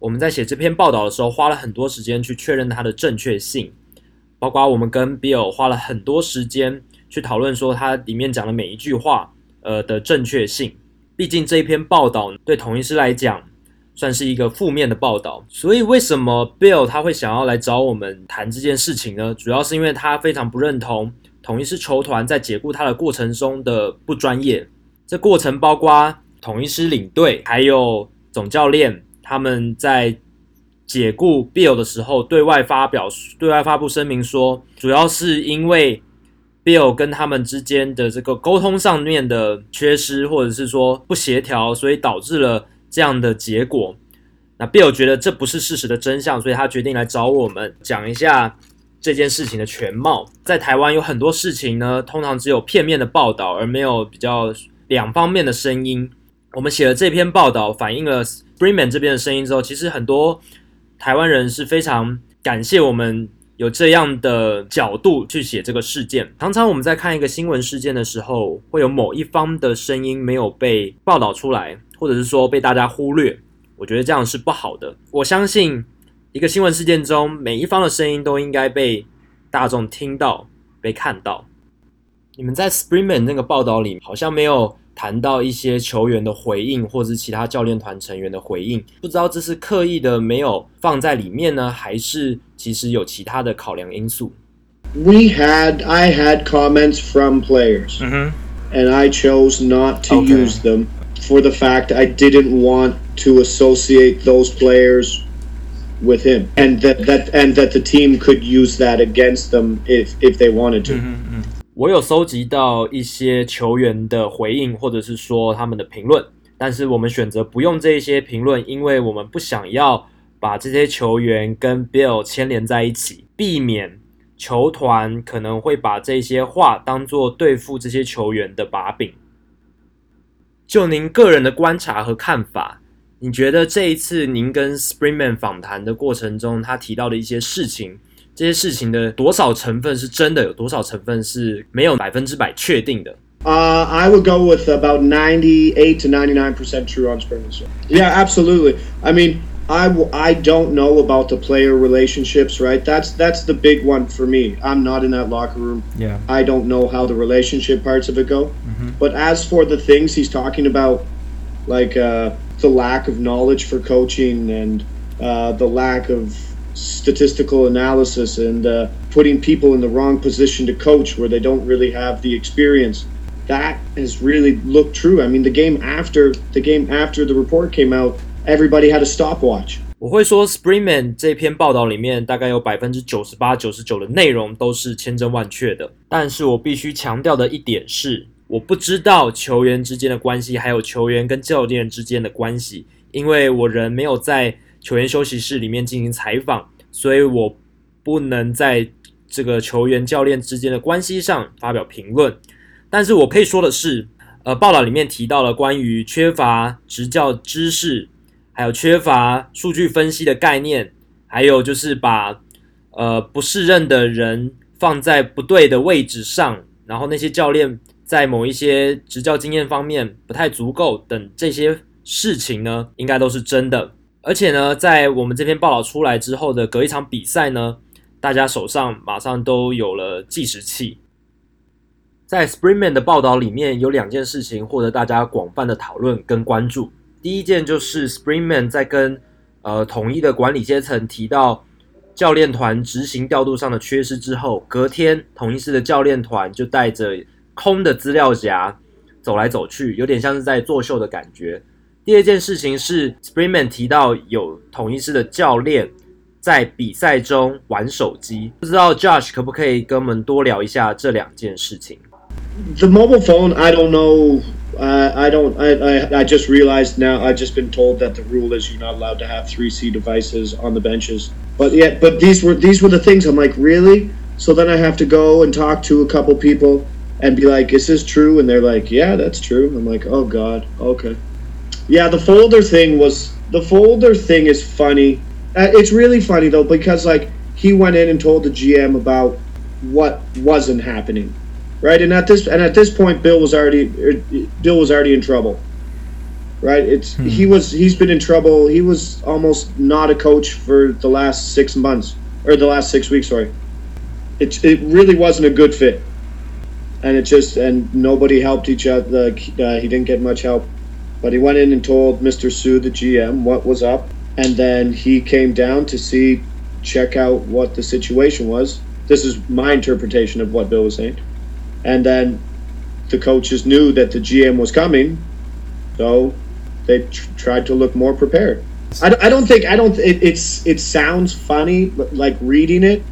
我们在写这篇报道的时候花了很多时间去确认它的正确性包括我们跟 Bill 花了很多时间去讨论说它里面讲的每一句话呃的正确性毕竟这一篇报道对统一师来讲算是一个负面的报道，所以为什么 Bill 他会想要来找我们谈这件事情呢？主要是因为他非常不认同统一师球团在解雇他的过程中的不专业。这过程包括统一师领队还有总教练他们在解雇 Bill 的时候对外发表、对外发布声明说，主要是因为。Bill 跟他们之间的这个沟通上面的缺失，或者是说不协调，所以导致了这样的结果。那 Bill 觉得这不是事实的真相，所以他决定来找我们讲一下这件事情的全貌。在台湾有很多事情呢，通常只有片面的报道，而没有比较两方面的声音。我们写了这篇报道，反映了 Springman 这边的声音之后，其实很多台湾人是非常感谢我们。有这样的角度去写这个事件，常常我们在看一个新闻事件的时候，会有某一方的声音没有被报道出来，或者是说被大家忽略。我觉得这样是不好的。我相信一个新闻事件中，每一方的声音都应该被大众听到、被看到。你们在 Springman 那个报道里好像没有。谈到一些球员的回应，或者是其他教练团成员的回应，不知道这是刻意的没有放在里面呢，还是其实有其他的考量因素？We had, I had comments from players, mm-hmm. and I chose not to okay. use them for the fact I didn't want to associate those players with him, and that, that and that the team could use that against them if if they wanted to. 我有搜集到一些球员的回应，或者是说他们的评论。但是我们选择不用这些评论，因为我们不想要把这些球员跟 Bill 牵连在一起，避免球团可能会把这些话当作对付这些球员的把柄。就您个人的观察和看法，你觉得这一次您跟 Springman 访谈的过程中，他提到的一些事情，这些事情的多少成分是真的，有多少成分是没有百分之百确定的？Uh, I would go with about 98 to 99% true on Springman's show. Yeah, absolutely. I mean, I, I don't know about the player relationships, right? That's that's the big one for me. I'm not in that locker room. Yeah. I don't know how the relationship parts of it go. But as for the things he's talking about, like uh, the lack of knowledge for coaching and uh, the lack of statistical analysis and uh, putting people in the wrong position to coach where they don't really have the experience that has really looked true. I mean, the game after the game after the report came out, everybody had a stopwatch. 我会说，Springman 这篇报道里面大概有百分之九十八、九十九的内容都是千真万确的。但是我必须强调的一点是，我不知道球员之间的关系，还有球员跟教练之间的关系，因为我人没有在 球员休息室里面进行采访，所以我不能在这个球员教练之间的关系上发表评论。但是我可以说的是，呃，报道里面提到了关于缺乏执教知识，还有缺乏数据分析的概念，还有就是把呃不适任的人放在不对的位置上，然后那些教练在某一些执教经验方面不太足够等这些事情呢，应该都是真的。而且呢，在我们这篇报道出来之后的隔一场比赛呢，大家手上马上都有了计时器。在 Springman 的报道里面，有两件事情获得大家广泛的讨论跟关注。第一件就是 Springman 在跟呃统一的管理阶层提到教练团执行调度上的缺失之后，隔天统一狮的教练团就带着空的资料夹走来走去，有点像是在作秀的感觉。第二件事情是 Springman 提到有统一狮的教练在比赛中玩手机，不知道 Josh 可不可以跟我们多聊一下这两件事情？The mobile phone, I don't know. Uh, I don't. I, I I just realized now. I've just been told that the rule is you're not allowed to have three C devices on the benches. But yeah, but these were these were the things. I'm like, really? So then I have to go and talk to a couple people and be like, is this true? And they're like, yeah, that's true. I'm like, oh god, okay. Yeah, the folder thing was the folder thing is funny. Uh, it's really funny though because like he went in and told the GM about what wasn't happening right? And at this and at this point, Bill was already Bill was already in trouble, right? It's hmm. he was he's been in trouble. He was almost not a coach for the last six months or the last six weeks. Sorry, it it really wasn't a good fit, and it just and nobody helped each other. Uh, he didn't get much help, but he went in and told Mr. Sue, the GM, what was up, and then he came down to see, check out what the situation was. This is my interpretation of what Bill was saying and then the coaches knew that the GM was coming, so they tr- tried to look more prepared. I, I don't think I don't. It, it's it sounds funny, like reading it,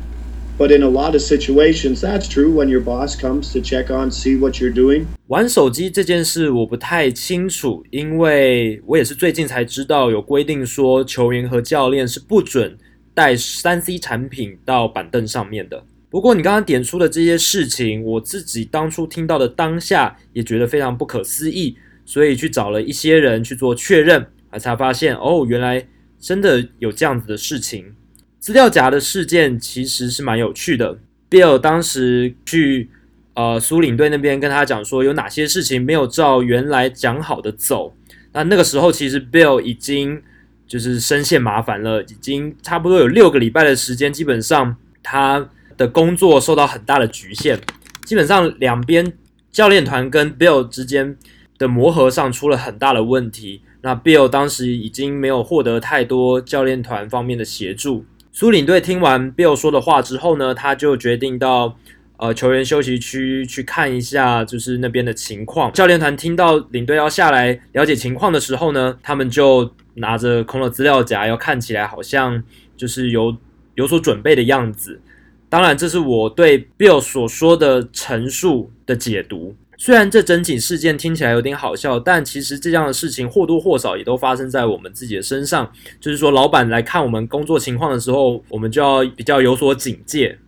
but in a lot of situations, that's true. When your boss comes to check on, see what you're doing. 玩手机这件事我不太清楚，因为我也是最近才知道有规定说球员和教练是不准带三 C 产品到板凳上面的。不过你刚刚点出的这些事情，我自己当初听到的当下也觉得非常不可思议，所以去找了一些人去做确认，才发现哦，原来真的有这样子的事情。资料夹的事件其实是蛮有趣的。Bill 当时去呃苏领队那边跟他讲说，有哪些事情没有照原来讲好的走。那那个时候其实 Bill 已经就是深陷麻烦了，已经差不多有六个礼拜的时间，基本上他。的工作受到很大的局限，基本上两边教练团跟 Bill 之间的磨合上出了很大的问题。那 Bill 当时已经没有获得太多教练团方面的协助。苏领队听完 Bill 说的话之后呢，他就决定到呃球员休息区去看一下，就是那边的情况。教练团听到领队要下来了解情况的时候呢，他们就拿着空的资料夹，要看起来好像就是有有所准备的样子。当然，这是我对 Bill 所说的陈述的解读。虽然这整起事件听起来有点好笑，但其实这样的事情或多或少也都发生在我们自己的身上。就是说，老板来看我们工作情况的时候，我们就要比较有所警戒。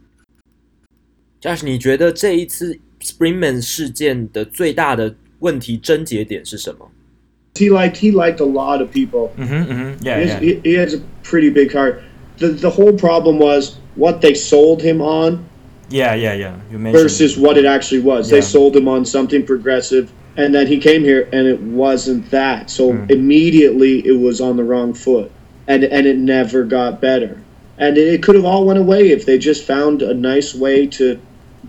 Josh，你觉得这一次 Springman 事件的最大的问题症结点是什么？He liked he liked a lot of people. Mm-hmm, mm-hmm. Yeah, he, yeah. He, he has a pretty big heart. The the whole problem was what they sold him on. Yeah, yeah, yeah. You mentioned versus what it actually was. Yeah. They sold him on something progressive, and then he came here and it wasn't that. So Mm. immediately it was on the wrong foot, and and it never got better. And it, it could have all went away if they just found a nice way to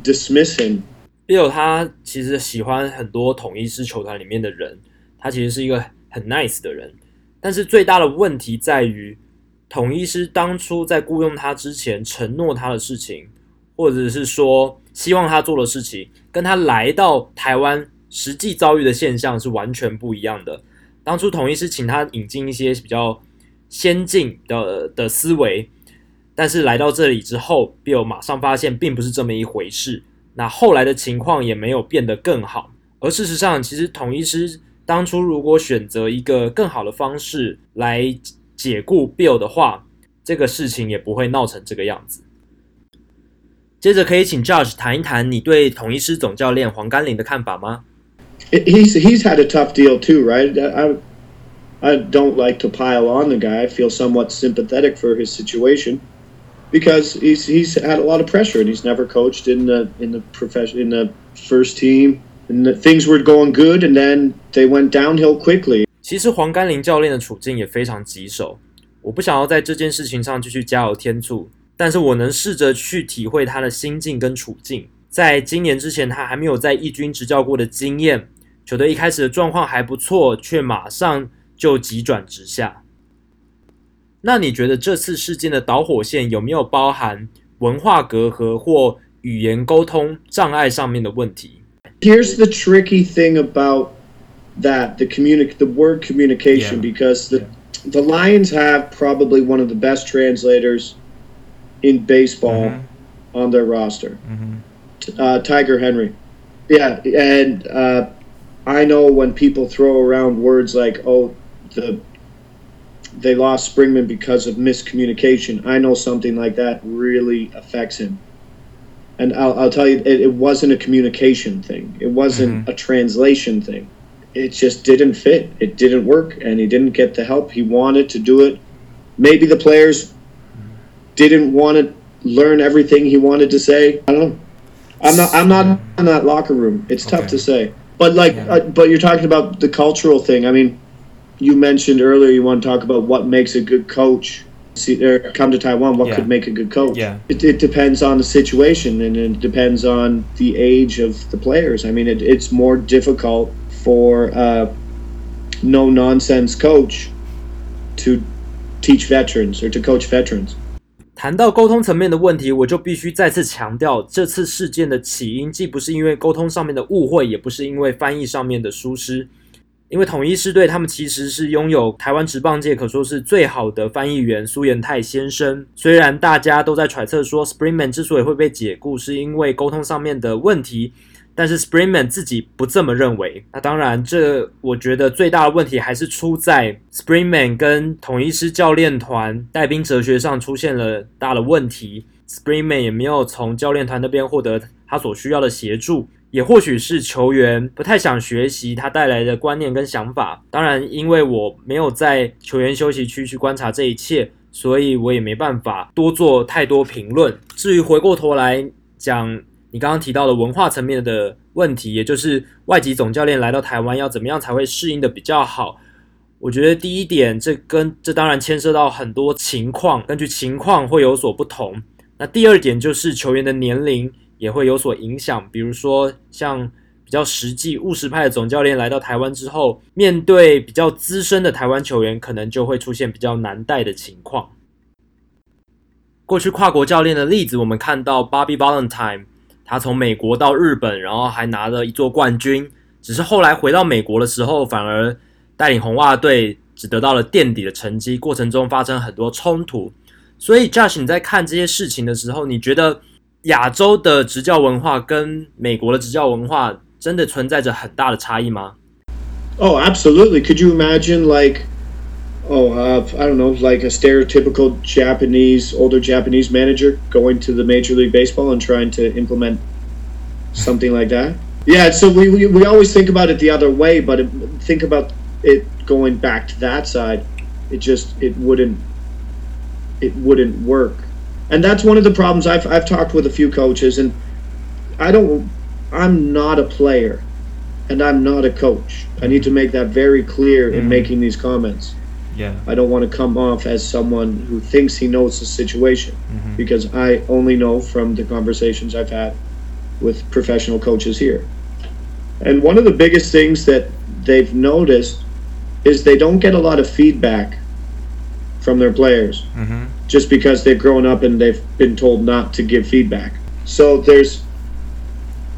dismiss him. Bill 他其实喜欢很多统一狮球团里面的人，他其实是一个很 nice 的人，但是最大的问题在于统一狮当初在雇佣他之前承诺他的事情。 或者是说，希望他做的事情跟他来到台湾实际遭遇的现象是完全不一样的。当初统一是请他引进一些比较先进的的思维，但是来到这里之后，Bill 马上发现并不是这么一回事。那后来的情况也没有变得更好。而事实上，其实统一师当初如果选择一个更好的方式来解雇 Bill 的话，这个事情也不会闹成这个样子。接着可以请 Josh 谈一谈你对统一狮总教练黄甘霖的看法吗？He's he's had a tough deal too, right? I I don't like to pile on the guy. I feel somewhat sympathetic for his situation because he's he's had a lot of pressure and he's never coached in the in the profession in the first team and the, things were going good and then they went downhill quickly. 其实黄甘霖教练的处境也非常棘手，我不想要在这件事情上继续加油添醋。 但是我能试着去体会他的心境跟处境。在今年之前，他还没有在一军执教过的经验，球队一开始的状况还不错，却马上就急转直下。那你觉得这次事件的导火线有没有包含文化隔阂或语言沟通障碍上面的问题？Here's the tricky thing about that the communic the word communication Yeah. because the the Lions have probably one of the best translators. In baseball mm-hmm. on their roster. Mm-hmm. Uh, Tiger Henry. Yeah, and uh, I know when people throw around words like, "Oh, the they lost Springman because of miscommunication," I know something like that really affects him. And I'll, I'll tell you, it, it, wasn't a communication thing. It wasn't mm-hmm. a translation thing. It just didn't fit. It didn't work, and he didn't get the help he wanted to do it. Maybe the players didn't want to learn everything he wanted to say. I don't know. I'm not. I'm not in that locker room. It's tough to say. But like, Yeah. uh, but you're talking about the cultural thing. I mean, you mentioned earlier you want to talk about what makes a good coach. See, or come to Taiwan. What Yeah. could make a good coach? Yeah. It, it depends on the situation and it depends on the age of the players. I mean, it, it's more difficult for a no nonsense coach to teach veterans or to coach veterans. 谈到沟通层面的问题，我就必须再次强调，这次事件的起因既不是因为沟通上面的误会，也不是因为翻译上面的疏失。因为统一狮队他们其实是拥有台湾职棒界可说是最好的翻译员苏延泰先生。虽然大家都在揣测说 Springman 之所以会被解雇，是因为沟通上面的问题。但是 Springman 自己不这么认为。那当然，这我觉得最大的问题还是出在 Springman 跟统一师教练团带兵哲学上出现了大的问题。Springman 也没有从教练团那边获得他所需要的协助，也或许是球员不太想学习他带来的观念跟想法。当然，因为我没有在球员休息区去观察这一切，所以我也没办法多做太多评论。至于回过头来讲，你刚刚提到的文化层面的问题，也就是外籍总教练来到台湾要怎么样才会适应的比较好？我觉得第一点，这跟这当然牵涉到很多情况，根据情况会有所不同。那第二点就是球员的年龄也会有所影响，比如说像比较实际务实派的总教练来到台湾之后，面对比较资深的台湾球员，可能就会出现比较难带的情况。过去跨国教练的例子，我们看到 Bobby Valentine。他从美国到日本，然后还拿了一座冠军。只是后来回到美国的时候，反而带领红袜队只得到了垫底的成绩，过程中发生很多冲突。所以，Josh，你在看这些事情的时候，你觉得亚洲的执教文化跟美国的执教文化真的存在着很大的差异吗？Oh, absolutely. Could you imagine like oh, uh, I don't know, like a stereotypical Japanese, older Japanese manager going to the Major League Baseball and trying to implement something like that. Yeah, so we, we, we always think about it the other way, but it, think about it going back to that side. It just it wouldn't it wouldn't work, and that's one of the problems. I've I've talked with a few coaches, and I don't. I'm not a player, and I'm not a coach. I need to make that very clear in making these comments. Yeah. I don't want to come off as someone who thinks he knows the situation mm-hmm. because I only know from the conversations I've had with professional coaches here. And one of the biggest things that they've noticed is they don't get a lot of feedback from their players mm-hmm. just because they've grown up and they've been told not to give feedback. So there's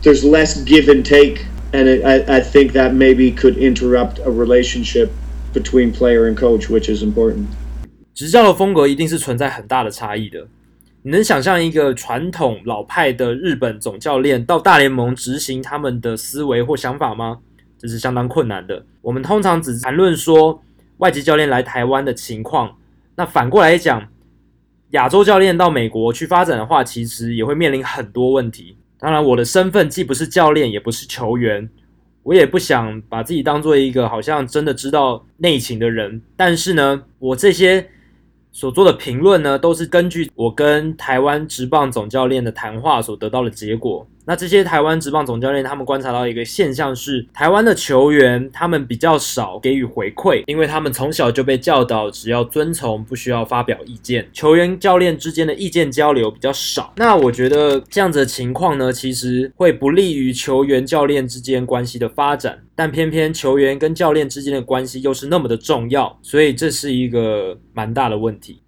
there's less give and take, and it, I, I think that maybe could interrupt a relationship between player and coach, which is important. 执教的风格一定是存在很大的差异的。你能想象一个传统老派的日本总教练到大联盟执行他们的思维或想法吗？这是相当困难的。我们通常只谈论说外籍教练来台湾的情况，那反过来讲，亚洲教练到美国去发展的话，其实也会面临很多问题。当然，我的身份既不是教练，也不是球员，我也不想把自己当做一个好像真的知道内情的人。但是呢，我这些所做的评论呢，都是根据我跟台湾职棒总教练的谈话所得到的结果。那这些台湾职棒总教练他们观察到一个现象是，台湾的球员他们比较少给予回馈，因为他们从小就被教导只要遵从，不需要发表意见。球员教练之间的意见交流比较少。那我觉得这样子的情况呢，其实会不利于球员教练之间关系的发展。但偏偏球员跟教练之间的关系又是那么的重要，所以这是一个蛮大的问题。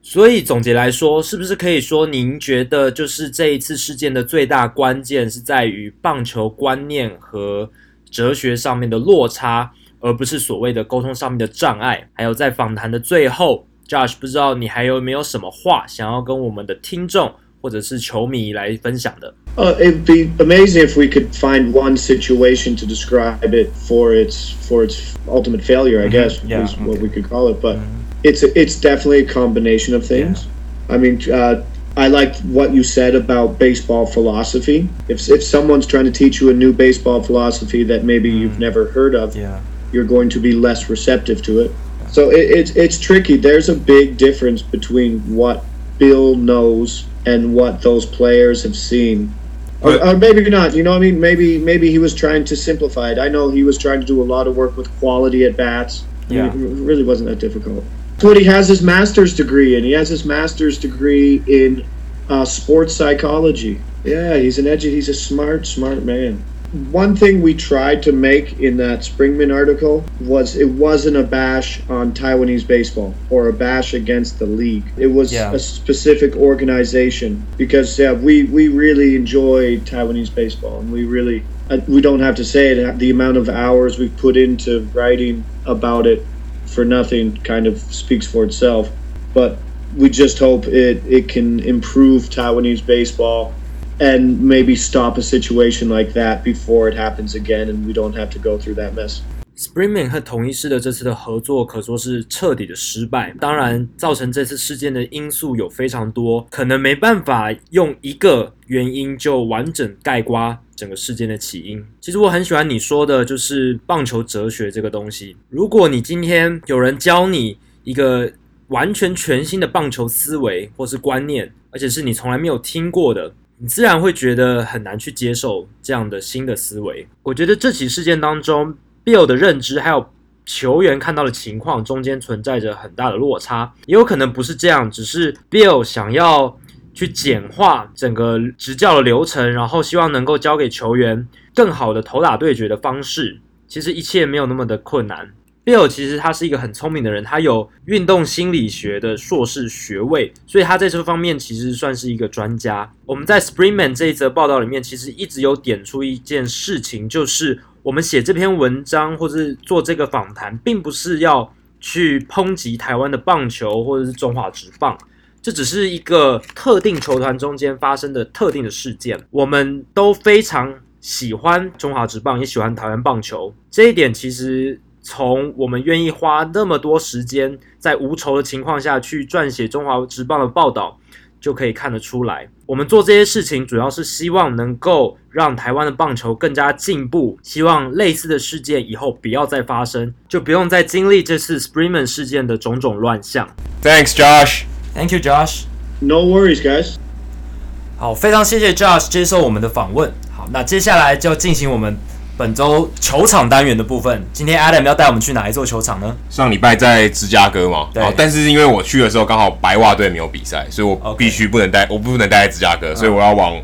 所以总结来说，是不是可以说，您觉得就是这一次事件的最大关键是在于棒球观念和哲学上面的落差，而不是所谓的沟通上面的障碍？还有在访谈的最后，Josh，不知道你还有没有什么话想要跟我们的听众或者是球迷来分享的？Uh, it'd be amazing if we could find one situation to describe it for its for its ultimate failure. I guess Yeah, is what okay. we could call it, but. It's it's definitely a combination of things. I mean, uh, I liked what you said about baseball philosophy. If if someone's trying to teach you a new baseball philosophy that maybe you've never heard of, Yeah. you're going to be less receptive to it. So it, it's it's tricky. There's a big difference between what Bill knows and what those players have seen. Or, or maybe not. You know, what I mean, maybe maybe he was trying to simplify it. I know he was trying to do a lot of work with quality at bats. I mean, Yeah. it really wasn't that difficult. What he has his master's degree in. He has his master's degree in uh, sports psychology. Yeah, he's an edgy. He's a smart, smart man. One thing we tried to make in that Springman article was it wasn't a bash on Taiwanese baseball or a bash against the league. It was Yeah. a specific organization because yeah, we we really enjoy Taiwanese baseball and we really uh, we don't have to say it. The amount of hours we've put into writing about it for nothing kind of speaks for itself. But we just hope it, it can improve Taiwanese baseball and maybe stop a situation like that before it happens again and we don't have to go through that mess. Springman 和统一狮的这次的合作可说是彻底的失败。当然，造成这次事件的因素有非常多，可能没办法用一个原因就完整概括 整个事件的起因。其实我很喜欢你说的，就是棒球哲学这个东西。如果你今天有人教你一个完全全新的棒球思维或是观念，而且是你从来没有听过的，你自然会觉得很难去接受这样的新的思维。我觉得这起事件当中，Bill 的认知还有球员看到的情况中间存在着很大的落差，也有可能不是这样，只是 Bill 想要去简化整个执教的流程，然后希望能够教给球员更好的投打对决的方式。其实一切没有那么的困难。Bill 其实他是一个很聪明的人，他有运动心理学的硕士学位，所以他在这方面其实算是一个专家。我们在 Springman 这一则报道里面，其实一直有点出一件事情，就是我们写这篇文章或是做这个访谈，并不是要去抨击台湾的棒球或者是中华职棒，这只是一个特定球团中间发生的特定的事件，我们都非常喜欢中华职棒，也喜欢台湾棒球。这一点其实从我们愿意花那么多时间，在无酬的情况下去撰写中华职棒的报道，就可以看得出来。我们做这些事情，主要是希望能够让台湾的棒球更加进步，希望类似的事件以后不要再发生，就不用再经历这次 Springman 事件的种种乱象。Thanks, Josh. Thank you, Josh. No worries, guys. 好，非常谢谢 Josh 接受我们的访问。好，那接下来就进行我们本周球场单元的部分。今天 Adam 要带我们去哪一座球场呢？上礼拜在芝加哥嘛，对。但是因为我去的时候刚好白袜队没有比赛，所以我必须不能待，我不能待在芝加哥，所以我要往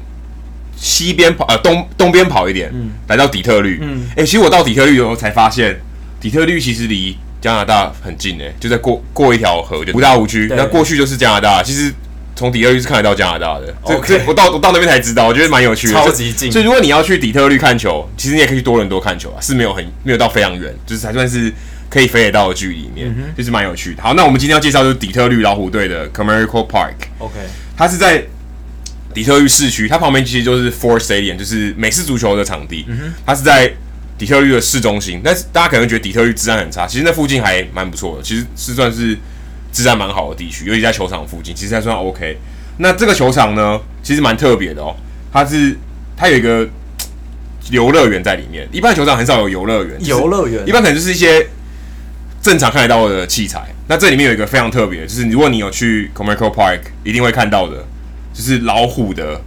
西边跑，呃，东东边跑一点，嗯，来到底特律。嗯，哎、欸，其实我到底特律的时候才发现，底特律其实离加拿大很近，哎，就在过过一条河，就五大无区。那过去就是加拿大，其实。从底特律是看得到加拿大的，这这、okay. 我到我到那边才知道，我觉得蛮有趣的，超级近。所以如果你要去底特律看球，其实你也可以去多伦多看球啊，是没有很没有到非常远，就是还算是可以飞得到的距离里面，嗯，就是蛮有趣的。好，那我们今天要介绍就是底特律老虎队的 Comerica Park。OK，它是在底特律市区，它旁边其实就是 Ford Stadium，就是美式足球的场地。嗯，它是在底特律的市中心，但是大家可能觉得底特律治安很差，其实那附近还蛮不错的，其实是算是治安蛮好的地区，尤其在球场附近，其实还算 OK。那这个球场呢，其实蛮特别的哦。它是它有一个游乐园在里面，一般球场很少有游乐园。游乐园一般可能就是一些正常看得到的器材。那这里面有一个非常特别，就是如果你有去 Comerica Park，一定会看到的，就是老虎的。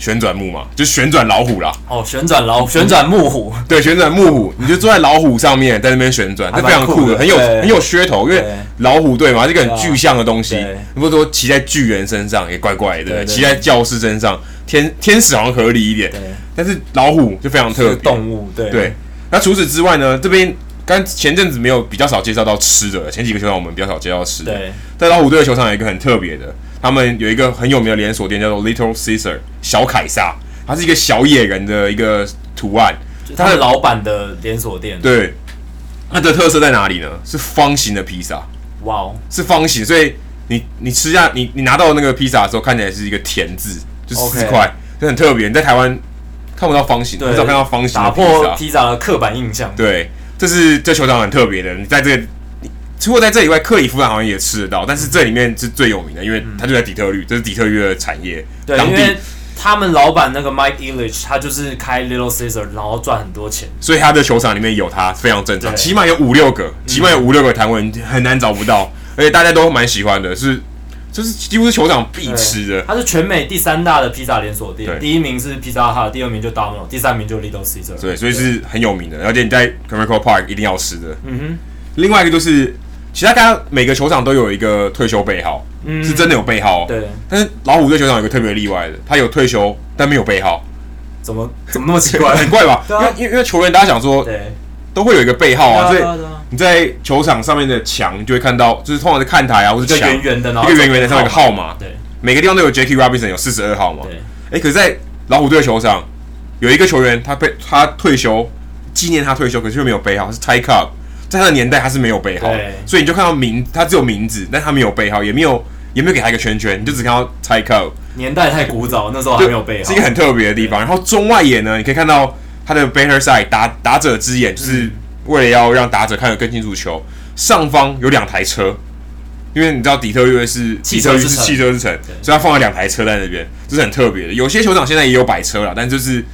旋转木马就旋转老虎啦。哦，旋转老虎，旋转木虎。对，旋转木虎，你就坐在老虎上面，在那边旋转，这非常酷的，很有很有噱头。因为老虎队嘛，这个很具象的东西。不是说骑在巨人身上也怪怪的，骑在教士身上，天天使好像合理一点。但是老虎就非常特别动物。对对。那除此之外呢，这边刚前阵子没有比较少介绍到吃的，前几个球场我们比较少介绍吃的。对。在老虎队的球场有一个很特别的。他们有一个很有名的连锁店，叫做 Little Caesar 小凯撒，它是一个小野人的一个图案。它的老板的连锁店。对，它的特色在哪里呢？是方形的披萨。哇哦，是方形，所以你你吃下你你拿到那个披萨的时候，看起来是一个田字，就四块，就很特别。你在台湾看不到方形，很少看到方形的。打破披萨的刻板印象。对，这是这球场很特别的。你在这个。除了在这以外，克里夫兰好像也吃得到，但是这里面是最有名的，因为它就在底特律，这是底特律的产业。对，因为他们老板那个 Mike Ilitch，他就是开 Little Caesar，然后赚很多钱，所以他的球场里面有他非常正常，起码有五六个，起码有五六个摊位，很难找不到，而且大家都蛮喜欢的，是就是几乎是球场必吃的。他是全美第三大的披萨连锁店，第一名是 Pizza Hut，第二名就 Domino，第三名就 Little Caesar。对，所以是很有名的，而且你在 Comerica Park 一定要吃的。嗯哼，另外一个就是。其他大家每个球场都有一个退休背号，嗯，是真的有背号。对，但是老虎队球场有一个特别例外的，他有退休但没有背号，怎么怎么那么奇怪？很怪吧？因为因为因为球员大家想说，对，都会有一个背号啊，所以你在球场上面的墙就会看到，就是通常是看台啊，或者墙，圆圆的，一个圆圆的上面有个号码，对，每个地方都有 Jackie Robinson 有四十二号嘛，对，哎，可是在老虎队球场有一个球员他被他退休纪念他退休，可是又没有背号，是 Ty Cobb。在他的年代，他是没有背号，所以你就看到名，他只有名字，但他没有背号，也没有也没有给他一个圈圈，你就只看到 Ty Cobb。年代太古早，那时候还没有背号，是一个很特别的地方。然后中外野呢，你可以看到他的 batter Side 打打者之眼，就是为了要让打者看得更清楚球。上方有两台车，因为你知道底特律是底特律是汽车之城，所以他放了两台车在那边，这是很特别的。有些球场现在也有摆车了，但就是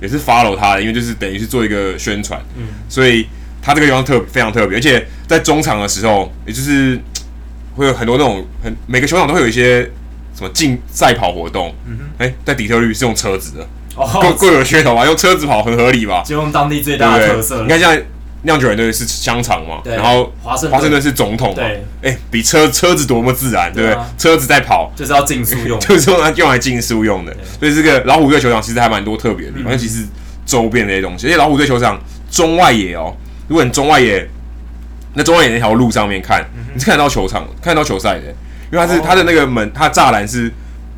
也是 follow 他的，因为就是等于是做一个宣传，嗯，所以。它这个地方特非常特别，而且在中场的时候，也就是会有很多那种很每个球场都会有一些什么竞赛跑活动。嗯哼，哎、欸，在底特律是用车子的，各各有噱头吧？用车子跑很合理吧？就用当地最大的特色。你看，像酿酒人队是香肠嘛，然后华盛华盛顿是总统嘛，对，哎、欸，比车车子多么自然，对不对，对？车子在跑，就是要竞速用，就是用来用来竞速用的。所以这个老虎队球场其实还蛮多特别的地方，尤其是周边那些东西。而且老虎队球场中外野哦。如果你中外野，那中外野那条路上面看，嗯、你是看得到球场，看得到球赛的，因为它是它、哦、的那个门，它的栅栏是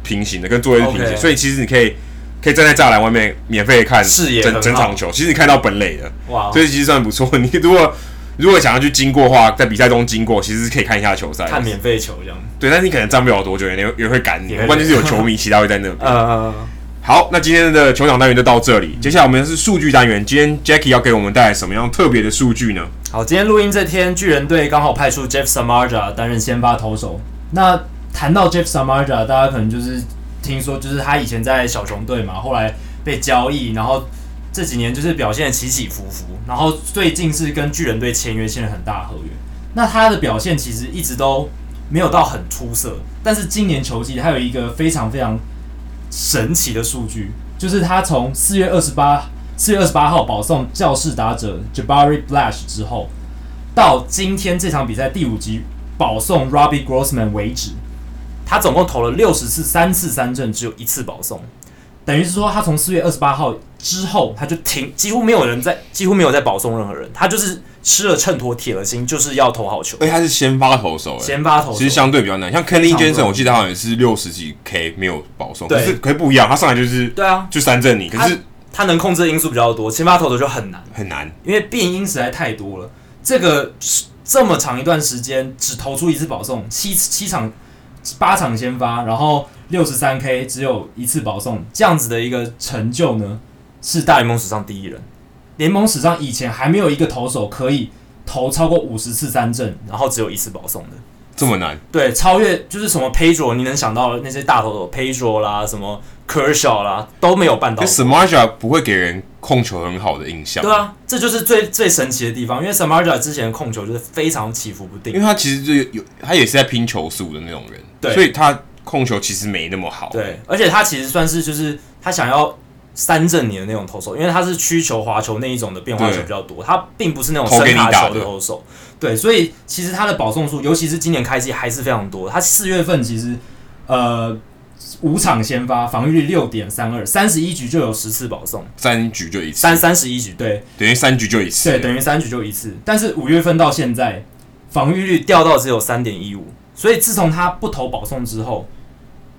平行的，跟座位是平行，okay. 所以其实你可以可以站在栅栏外面免费看整整场球，其实你看到本垒的，哇，所以其实算不错。你如果如果想要去经过的话，在比赛中经过，其实是可以看一下球赛，看免费球这样。对，但是你可能站不了多久，也也会赶你，关键是有球迷其他会在那边。呃好，那今天的球场单元就到这里。接下来我们是数据单元，今天 Jackie 要给我们带来什么样特别的数据呢？好，今天录音这天，巨人队刚好派出 Jeff Samardja 担任先发投手。那谈到 Jeff Samardja，大家可能就是听说，就是他以前在小熊队嘛，后来被交易，然后这几年就是表现起起伏伏，然后最近是跟巨人队签约，签了很大合约。那他的表现其实一直都没有到很出色，但是今年球季他有一个非常非常。神奇的数据就是他从四月二十八四月二十八号保送教室打者 Jabari Blash 之后，到今天这场比赛第五局保送 Robbie Grossman 为止，他总共投了六十次三次三振，只有一次保送，等于是说他从四月二十八号之后他就停，几乎没有人在几乎没有在保送任何人，他就是。吃了秤砣铁了心，就是要投好球。哎，他是先发投手，先发投手其实相对比较难。像 Kenley Jansen，我记得好像是六十几 K 没有保送，对可是可以不一样，他上来就是对啊，就三振你。可是他，他能控制的因素比较多，先发投手就很难，很难，因为变因实在太多了。这个这么长一段时间只投出一次保送，七七场八场先发，然后六十三 K 只有一次保送，这样子的一个成就呢，是大联盟史上第一人。联盟史上以前还没有一个投手可以投超过五十次三振，然后只有一次保送的，这么难？对，超越就是什么 Pedro，你能想到的那些大投手 Pedro 啦，什么 Kershaw 啦，都没有办到。Samardzija 不会给人控球很好的印象。对啊，这就是最最神奇的地方，因为 Samardzija 之前的控球就是非常起伏不定，因为他其实就有他也是在拼球速的那种人，对，所以他控球其实没那么好。对，而且他其实算是就是他想要。三振你的那种投手，因为他是曲球、滑球那一种的变化球比较多，他并不是那种伸卡球的投手。对，所以其实他的保送数，尤其是今年开季还是非常多。他四月份其实呃五场先发，防御率六点三二，三十一局就有十次保送，三局就一次，三三十一局，对，等于三局就一次，对，等于三局就一次。但是五月份到现在，防御率掉到只有三点一五，所以自从他不投保送之后，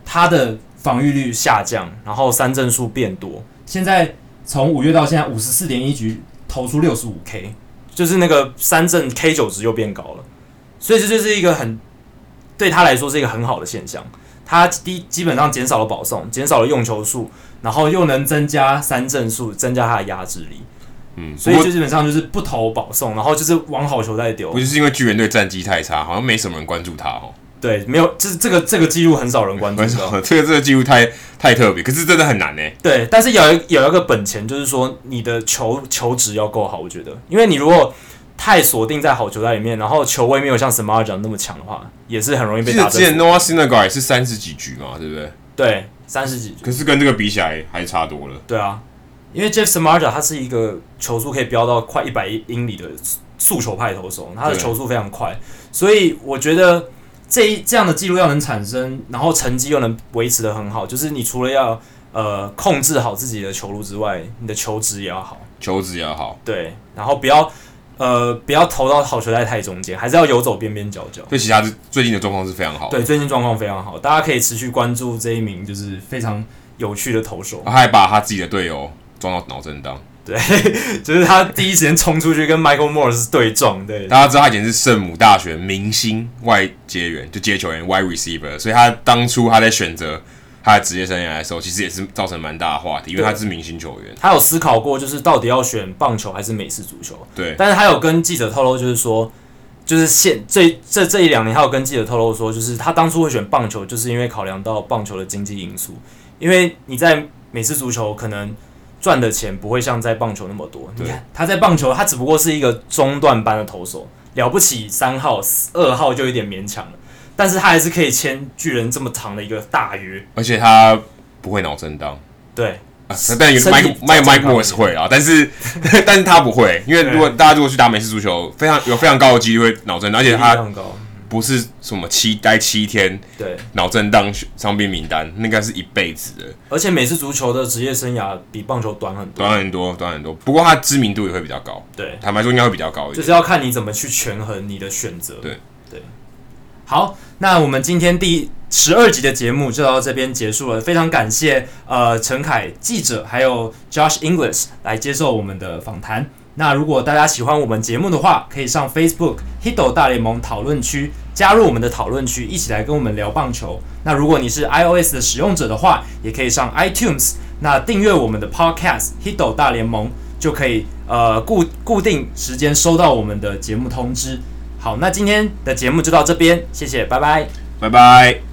他的。防御率下降，然后三振数变多。现在从五月到现在，五十四点一局投出六十五 K，就是那个三振 K 九值又变高了。所以这就是一个很对他来说是一个很好的现象。他第基本上减少了保送，减少了用球数，然后又能增加三振数，增加他的压制力。嗯，所以就基本上就是不投保送，然后就是往好球再丢。不就是因为巨人队战绩太差，好像没什么人关注他哦。对，没有，这是这个这个记录很少人关注，这个这个记录太太特别，可是真的很难呢。对，但是有一有一个本钱，就是说你的球球质要够好，我觉得，因为你如果太锁定在好球带里面，然后球威没有像 Samardzija 那么强的话，也是很容易被打。之前 Noah Syndergaard 是三十几局嘛，对不对？对，三十几局。可是跟这个比起来还差多了。对啊，因为 Jeff Samardzija 他是一个球速可以飙到快一百英里的速球派投手，他的球速非常快，所以我觉得。这一这样的记录要能产生，然后成绩又能维持的很好，就是你除了要呃控制好自己的球路之外，你的球质也要好，球质也要好，对，然后不要呃不要投到好球在太中间，还是要游走边边角角。对其他最近的状况是非常好，对，最近状况非常好，大家可以持续关注这一名就是非常有趣的投手，他还把他自己的队友撞到脑震荡。对，就是他第一时间冲出去跟 Michael Morse 对撞。对，大家知道他以前是圣母大学明星外接员，就接球员 wide receiver，所以他当初他在选择他的职业生涯的时候，其实也是造成蛮大的话题，因为他是明星球员。他有思考过，就是到底要选棒球还是美式足球？对，但是他有跟记者透露，就是说，就是现这这这一两年，他有跟记者透露说，就是他当初会选棒球，就是因为考量到棒球的经济因素，因为你在美式足球可能。赚的钱不会像在棒球那么多。你看他在棒球，他只不过是一个中段班的投手，了不起三号、二号就有点勉强了。但是他还是可以签巨人这么长的一个大约，而且他不会脑震荡。对，啊、但有 Mike Mike Mike 会啊，但是 但是他不会，因为如果大家如果去打美式足球，非常有非常高的几率会脑震荡，而且他。不是什么七待七天，对，脑震荡伤病名单，那该是一辈子的。而且美式足球的职业生涯比棒球短很多，短很多，短很多。不过它知名度也会比较高，对，坦白说应该会比较高一点。就是要看你怎么去权衡你的选择。对对。好，那我们今天第十二集的节目就到这边结束了。非常感谢呃陈凯记者还有 Josh English 来接受我们的访谈。那如果大家喜欢我们节目的话，可以上 Facebook Hito 大联盟讨论区加入我们的讨论区，一起来跟我们聊棒球。那如果你是 iOS 的使用者的话，也可以上 iTunes 那订阅我们的 Podcast《Hito 大联盟》就可以呃固固定时间收到我们的节目通知。好，那今天的节目就到这边，谢谢，拜拜，拜拜。